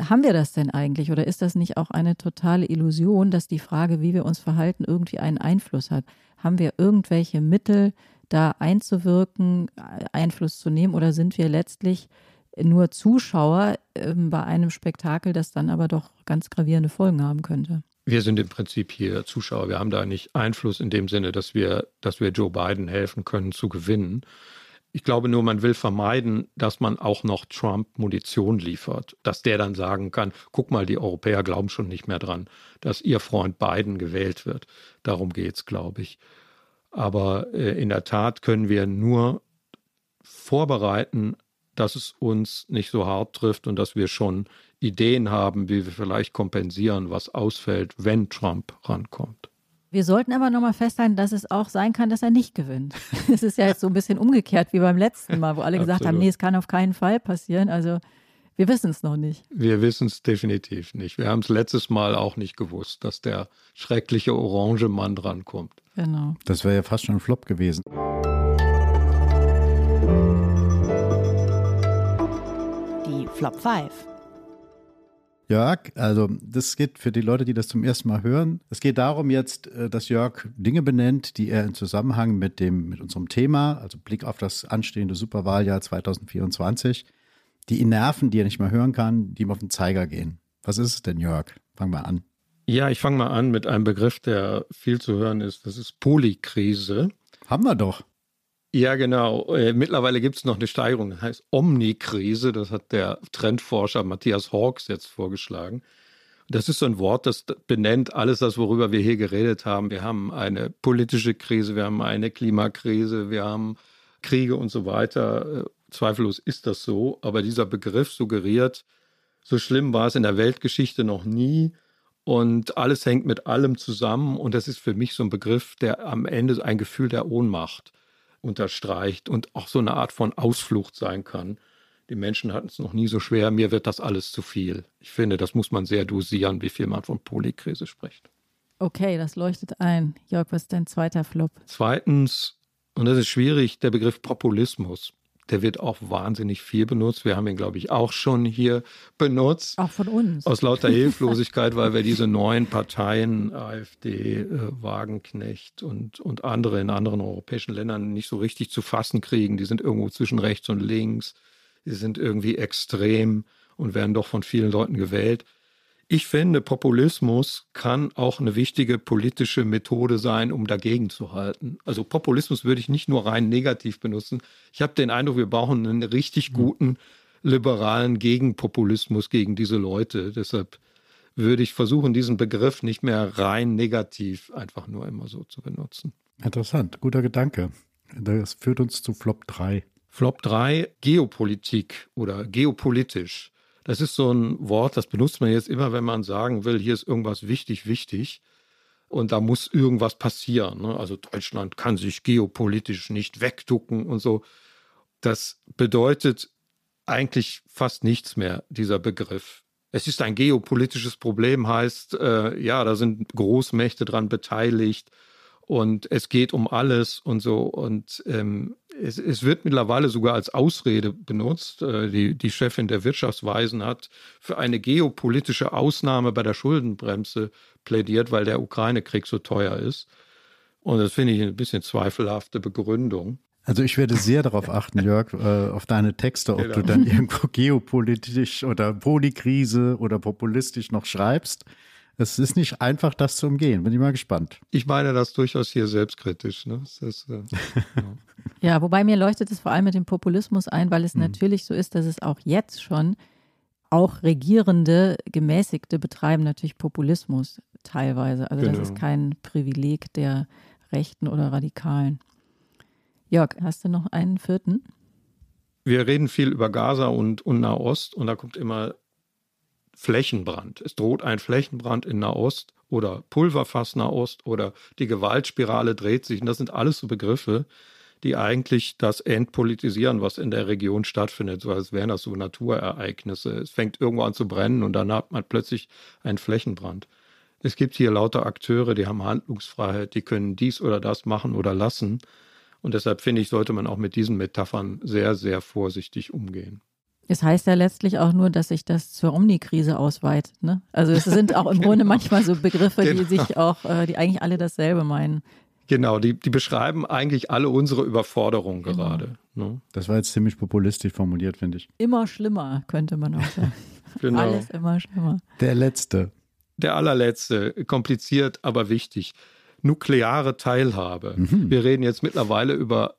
Haben wir das denn eigentlich oder ist das nicht auch eine totale Illusion, dass die Frage, wie wir uns verhalten, irgendwie einen Einfluss hat? Haben wir irgendwelche Mittel, da einzuwirken, Einfluss zu nehmen oder sind wir letztlich nur Zuschauer äh, bei einem Spektakel, das dann aber doch ganz gravierende Folgen haben könnte. Wir sind im Prinzip hier Zuschauer. Wir haben da nicht Einfluss in dem Sinne, dass wir, dass wir Joe Biden helfen können zu gewinnen. Ich glaube nur, man will vermeiden, dass man auch noch Trump Munition liefert, dass der dann sagen kann, guck mal, die Europäer glauben schon nicht mehr dran, dass ihr Freund Biden gewählt wird. Darum geht es, glaube ich. Aber äh, in der Tat können wir nur vorbereiten dass es uns nicht so hart trifft und dass wir schon Ideen haben, wie wir vielleicht kompensieren, was ausfällt, wenn Trump rankommt. Wir sollten aber nochmal festhalten, dass es auch sein kann, dass er nicht gewinnt. [laughs] Es ist ja jetzt so ein bisschen umgekehrt wie beim letzten Mal, wo alle gesagt haben, nee, es kann auf keinen Fall passieren. Also wir wissen es noch nicht. Wir wissen es definitiv nicht. Wir haben es letztes Mal auch nicht gewusst, dass der schreckliche orange Mann drankommt. Genau. Das wäre ja fast schon ein Flop gewesen. Flop 5. Jörg, also das geht für die Leute, die das zum ersten Mal hören. Es geht darum jetzt, äh, dass Jörg Dinge benennt, die er in Zusammenhang mit dem mit unserem Thema, also Blick auf das anstehende Superwahljahr 2024, die ihn nerven, die er nicht mehr hören kann, die ihm auf den Zeiger gehen. Was ist es denn, Jörg? Fang mal an. Ja, ich fange mal an mit einem Begriff, der viel zu hören ist. Das ist Polykrise. Haben wir doch. Ja, genau. Äh, mittlerweile gibt es noch eine Steigerung, das heißt Omnikrise. Das hat der Trendforscher Matthias Hawks jetzt vorgeschlagen. Das ist so ein Wort, das benennt alles das, worüber wir hier geredet haben. Wir haben eine politische Krise, wir haben eine Klimakrise, wir haben Kriege und so weiter. Äh, zweifellos ist das so, aber dieser Begriff suggeriert, so schlimm war es in der Weltgeschichte noch nie und alles hängt mit allem zusammen und das ist für mich so ein Begriff, der am Ende ein Gefühl der Ohnmacht unterstreicht und auch so eine Art von Ausflucht sein kann. Die Menschen hatten es noch nie so schwer, mir wird das alles zu viel. Ich finde, das muss man sehr dosieren, wie viel man von Polykrise spricht. Okay, das leuchtet ein. Jörg, was ist dein zweiter Flop? Zweitens, und das ist schwierig, der Begriff Populismus der wird auch wahnsinnig viel benutzt. Wir haben ihn, glaube ich, auch schon hier benutzt. Auch von uns. Aus lauter [laughs] Hilflosigkeit, weil wir diese neuen Parteien, AfD, äh, Wagenknecht und, und andere in anderen europäischen Ländern nicht so richtig zu fassen kriegen. Die sind irgendwo zwischen rechts und links. Die sind irgendwie extrem und werden doch von vielen Leuten gewählt. Ich finde, Populismus kann auch eine wichtige politische Methode sein, um dagegen zu halten. Also Populismus würde ich nicht nur rein negativ benutzen. Ich habe den Eindruck, wir brauchen einen richtig mhm. guten liberalen Gegenpopulismus gegen diese Leute. Deshalb würde ich versuchen, diesen Begriff nicht mehr rein negativ einfach nur immer so zu benutzen. Interessant, guter Gedanke. Das führt uns zu Flop 3. Flop 3, Geopolitik oder geopolitisch. Das ist so ein Wort, das benutzt man jetzt immer, wenn man sagen will, hier ist irgendwas wichtig, wichtig. Und da muss irgendwas passieren. Ne? Also Deutschland kann sich geopolitisch nicht wegducken und so. Das bedeutet eigentlich fast nichts mehr, dieser Begriff. Es ist ein geopolitisches Problem, heißt, äh, ja, da sind Großmächte dran beteiligt und es geht um alles und so. Und ähm, es, es, wird mittlerweile sogar als Ausrede benutzt. Äh, die, die Chefin der Wirtschaftsweisen hat für eine geopolitische Ausnahme bei der Schuldenbremse plädiert, weil der Ukraine-Krieg so teuer ist. Und das finde ich eine bisschen zweifelhafte Begründung. Also ich werde sehr darauf achten, Jörg, äh, auf deine Texte, ob genau. du dann irgendwo geopolitisch oder Polikrise oder populistisch noch schreibst. Es ist nicht einfach, das zu umgehen. Bin ich mal gespannt. Ich meine das durchaus hier selbstkritisch. Ne? Ist, äh, [laughs] ja. ja. wobei mir leuchtet es vor allem mit dem Populismus ein, weil es mhm. natürlich so ist, dass es auch jetzt schon auch Regierende, Gemäßigte betreiben natürlich Populismus teilweise. Also genau. das ist kein Privileg der Rechten oder Radikalen. Jörg, hast du noch einen vierten? Wir reden viel über Gaza und, und Nahost und da kommt immer Flächenbrand. Es droht ein Flächenbrand in Nahost oder Pulverfass Nahost oder die Gewaltspirale dreht sich. Und das sind alles so Begriffe, die eigentlich das entpolitisieren, was in der Region stattfindet, so als wären das so Naturereignisse. Es fängt irgendwo an zu brennen und dann hat man plötzlich einen Flächenbrand. Es gibt hier lauter Akteure, die haben Handlungsfreiheit, die können dies oder das machen oder lassen. Und deshalb finde ich, sollte man auch mit diesen Metaphern sehr, sehr vorsichtig umgehen. Es heißt ja letztlich auch nur, dass sich das zur Omnikrise ausweitet. Ne? Also es sind auch im [laughs] genau. Grunde manchmal so Begriffe, genau. die sich auch, äh, die eigentlich alle dasselbe meinen. Genau, die, die beschreiben eigentlich alle unsere Überforderungen genau. gerade. Ne? Das war jetzt ziemlich populistisch formuliert, finde ich. Immer schlimmer, könnte man auch sagen. [laughs] genau. Alles immer schlimmer. Der letzte. Der allerletzte, kompliziert, aber wichtig nukleare Teilhabe. Mhm. Wir reden jetzt mittlerweile über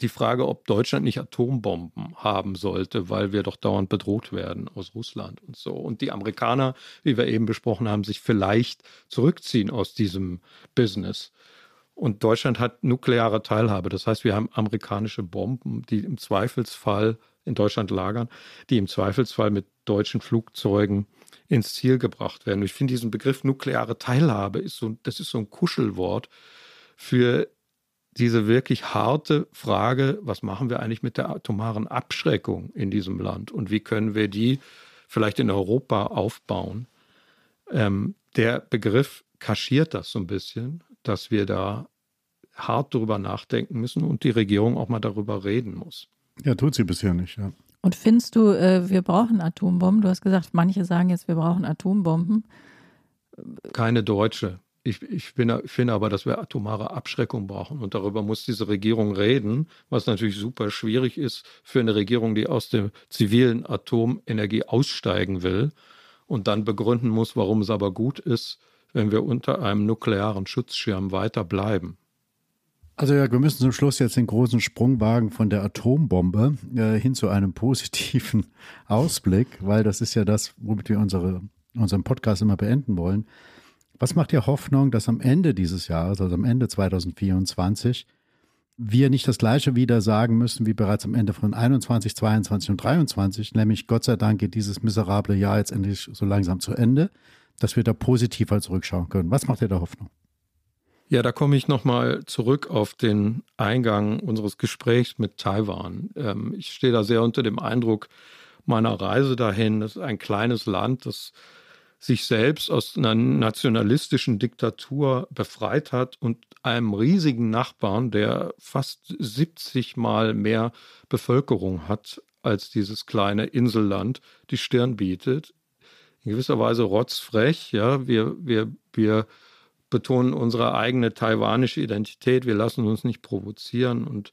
die Frage, ob Deutschland nicht Atombomben haben sollte, weil wir doch dauernd bedroht werden aus Russland und so. Und die Amerikaner, wie wir eben besprochen haben, sich vielleicht zurückziehen aus diesem Business. Und Deutschland hat nukleare Teilhabe. Das heißt, wir haben amerikanische Bomben, die im Zweifelsfall in Deutschland lagern, die im Zweifelsfall mit deutschen Flugzeugen ins Ziel gebracht werden. Ich finde diesen Begriff nukleare Teilhabe ist so, das ist so ein Kuschelwort für diese wirklich harte Frage, was machen wir eigentlich mit der atomaren Abschreckung in diesem Land und wie können wir die vielleicht in Europa aufbauen? Ähm, der Begriff kaschiert das so ein bisschen, dass wir da hart darüber nachdenken müssen und die Regierung auch mal darüber reden muss. Ja, tut sie bisher nicht, ja. Und findest du, äh, wir brauchen Atombomben? Du hast gesagt, manche sagen jetzt, wir brauchen Atombomben. Keine deutsche. Ich, ich finde, finde aber, dass wir atomare Abschreckung brauchen. Und darüber muss diese Regierung reden, was natürlich super schwierig ist für eine Regierung, die aus der zivilen Atomenergie aussteigen will und dann begründen muss, warum es aber gut ist, wenn wir unter einem nuklearen Schutzschirm weiter bleiben. Also ja, wir müssen zum Schluss jetzt den großen Sprung wagen von der Atombombe äh, hin zu einem positiven [laughs] Ausblick, weil das ist ja das, womit wir unsere, unseren Podcast immer beenden wollen. Was macht dir Hoffnung, dass am Ende dieses Jahres, also am Ende 2024, wir nicht das Gleiche wieder sagen müssen wie bereits am Ende von 21, 22 und 23, nämlich Gott sei Dank geht dieses miserable Jahr jetzt endlich so langsam zu Ende, dass wir da positiver zurückschauen können. Was macht dir da Hoffnung? Ja, da komme ich nochmal zurück auf den Eingang unseres Gesprächs mit Taiwan. Ähm, ich stehe da sehr unter dem Eindruck meiner Reise dahin. Das ist ein kleines Land, das sich selbst aus einer nationalistischen Diktatur befreit hat und einem riesigen Nachbarn, der fast 70 Mal mehr Bevölkerung hat als dieses kleine Inselland, die Stirn bietet. In gewisser Weise rotzfrech, ja, wir, wir, wir betonen unsere eigene taiwanische Identität. Wir lassen uns nicht provozieren und,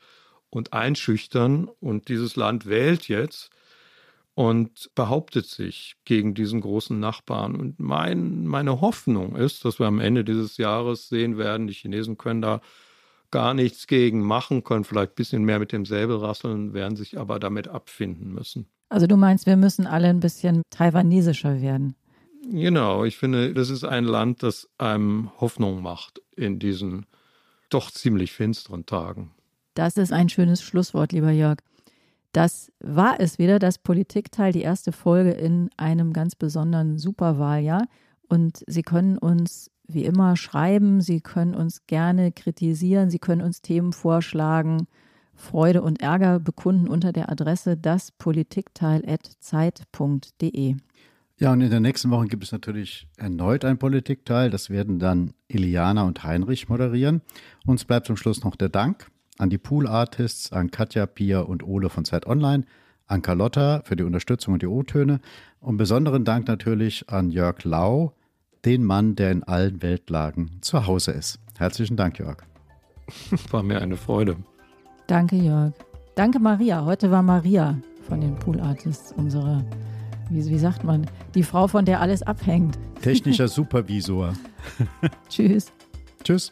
und einschüchtern. Und dieses Land wählt jetzt und behauptet sich gegen diesen großen Nachbarn. Und mein, meine Hoffnung ist, dass wir am Ende dieses Jahres sehen werden, die Chinesen können da gar nichts gegen machen, können vielleicht ein bisschen mehr mit dem Säbel rasseln, werden sich aber damit abfinden müssen. Also du meinst, wir müssen alle ein bisschen taiwanesischer werden? Genau, ich finde, das ist ein Land, das einem Hoffnung macht in diesen doch ziemlich finsteren Tagen. Das ist ein schönes Schlusswort, lieber Jörg. Das war es wieder, das Politikteil, die erste Folge in einem ganz besonderen Superwahljahr. Und Sie können uns wie immer schreiben, Sie können uns gerne kritisieren, Sie können uns Themen vorschlagen, Freude und Ärger bekunden unter der Adresse daspolitikteil.zeit.de. Ja, und in der nächsten Woche gibt es natürlich erneut ein Politikteil. Das werden dann Iliana und Heinrich moderieren. Uns bleibt zum Schluss noch der Dank an die Pool Artists, an Katja, Pia und Ole von Zeit Online, an Carlotta für die Unterstützung und die O-Töne und besonderen Dank natürlich an Jörg Lau, den Mann, der in allen Weltlagen zu Hause ist. Herzlichen Dank, Jörg. [laughs] War mir eine Freude. Danke, Jörg. Danke, Maria. Heute war Maria von den Pool Artists unsere, wie, wie sagt man, die Frau, von der alles abhängt. Technischer [laughs] Supervisor. Tschüss. Tschüss.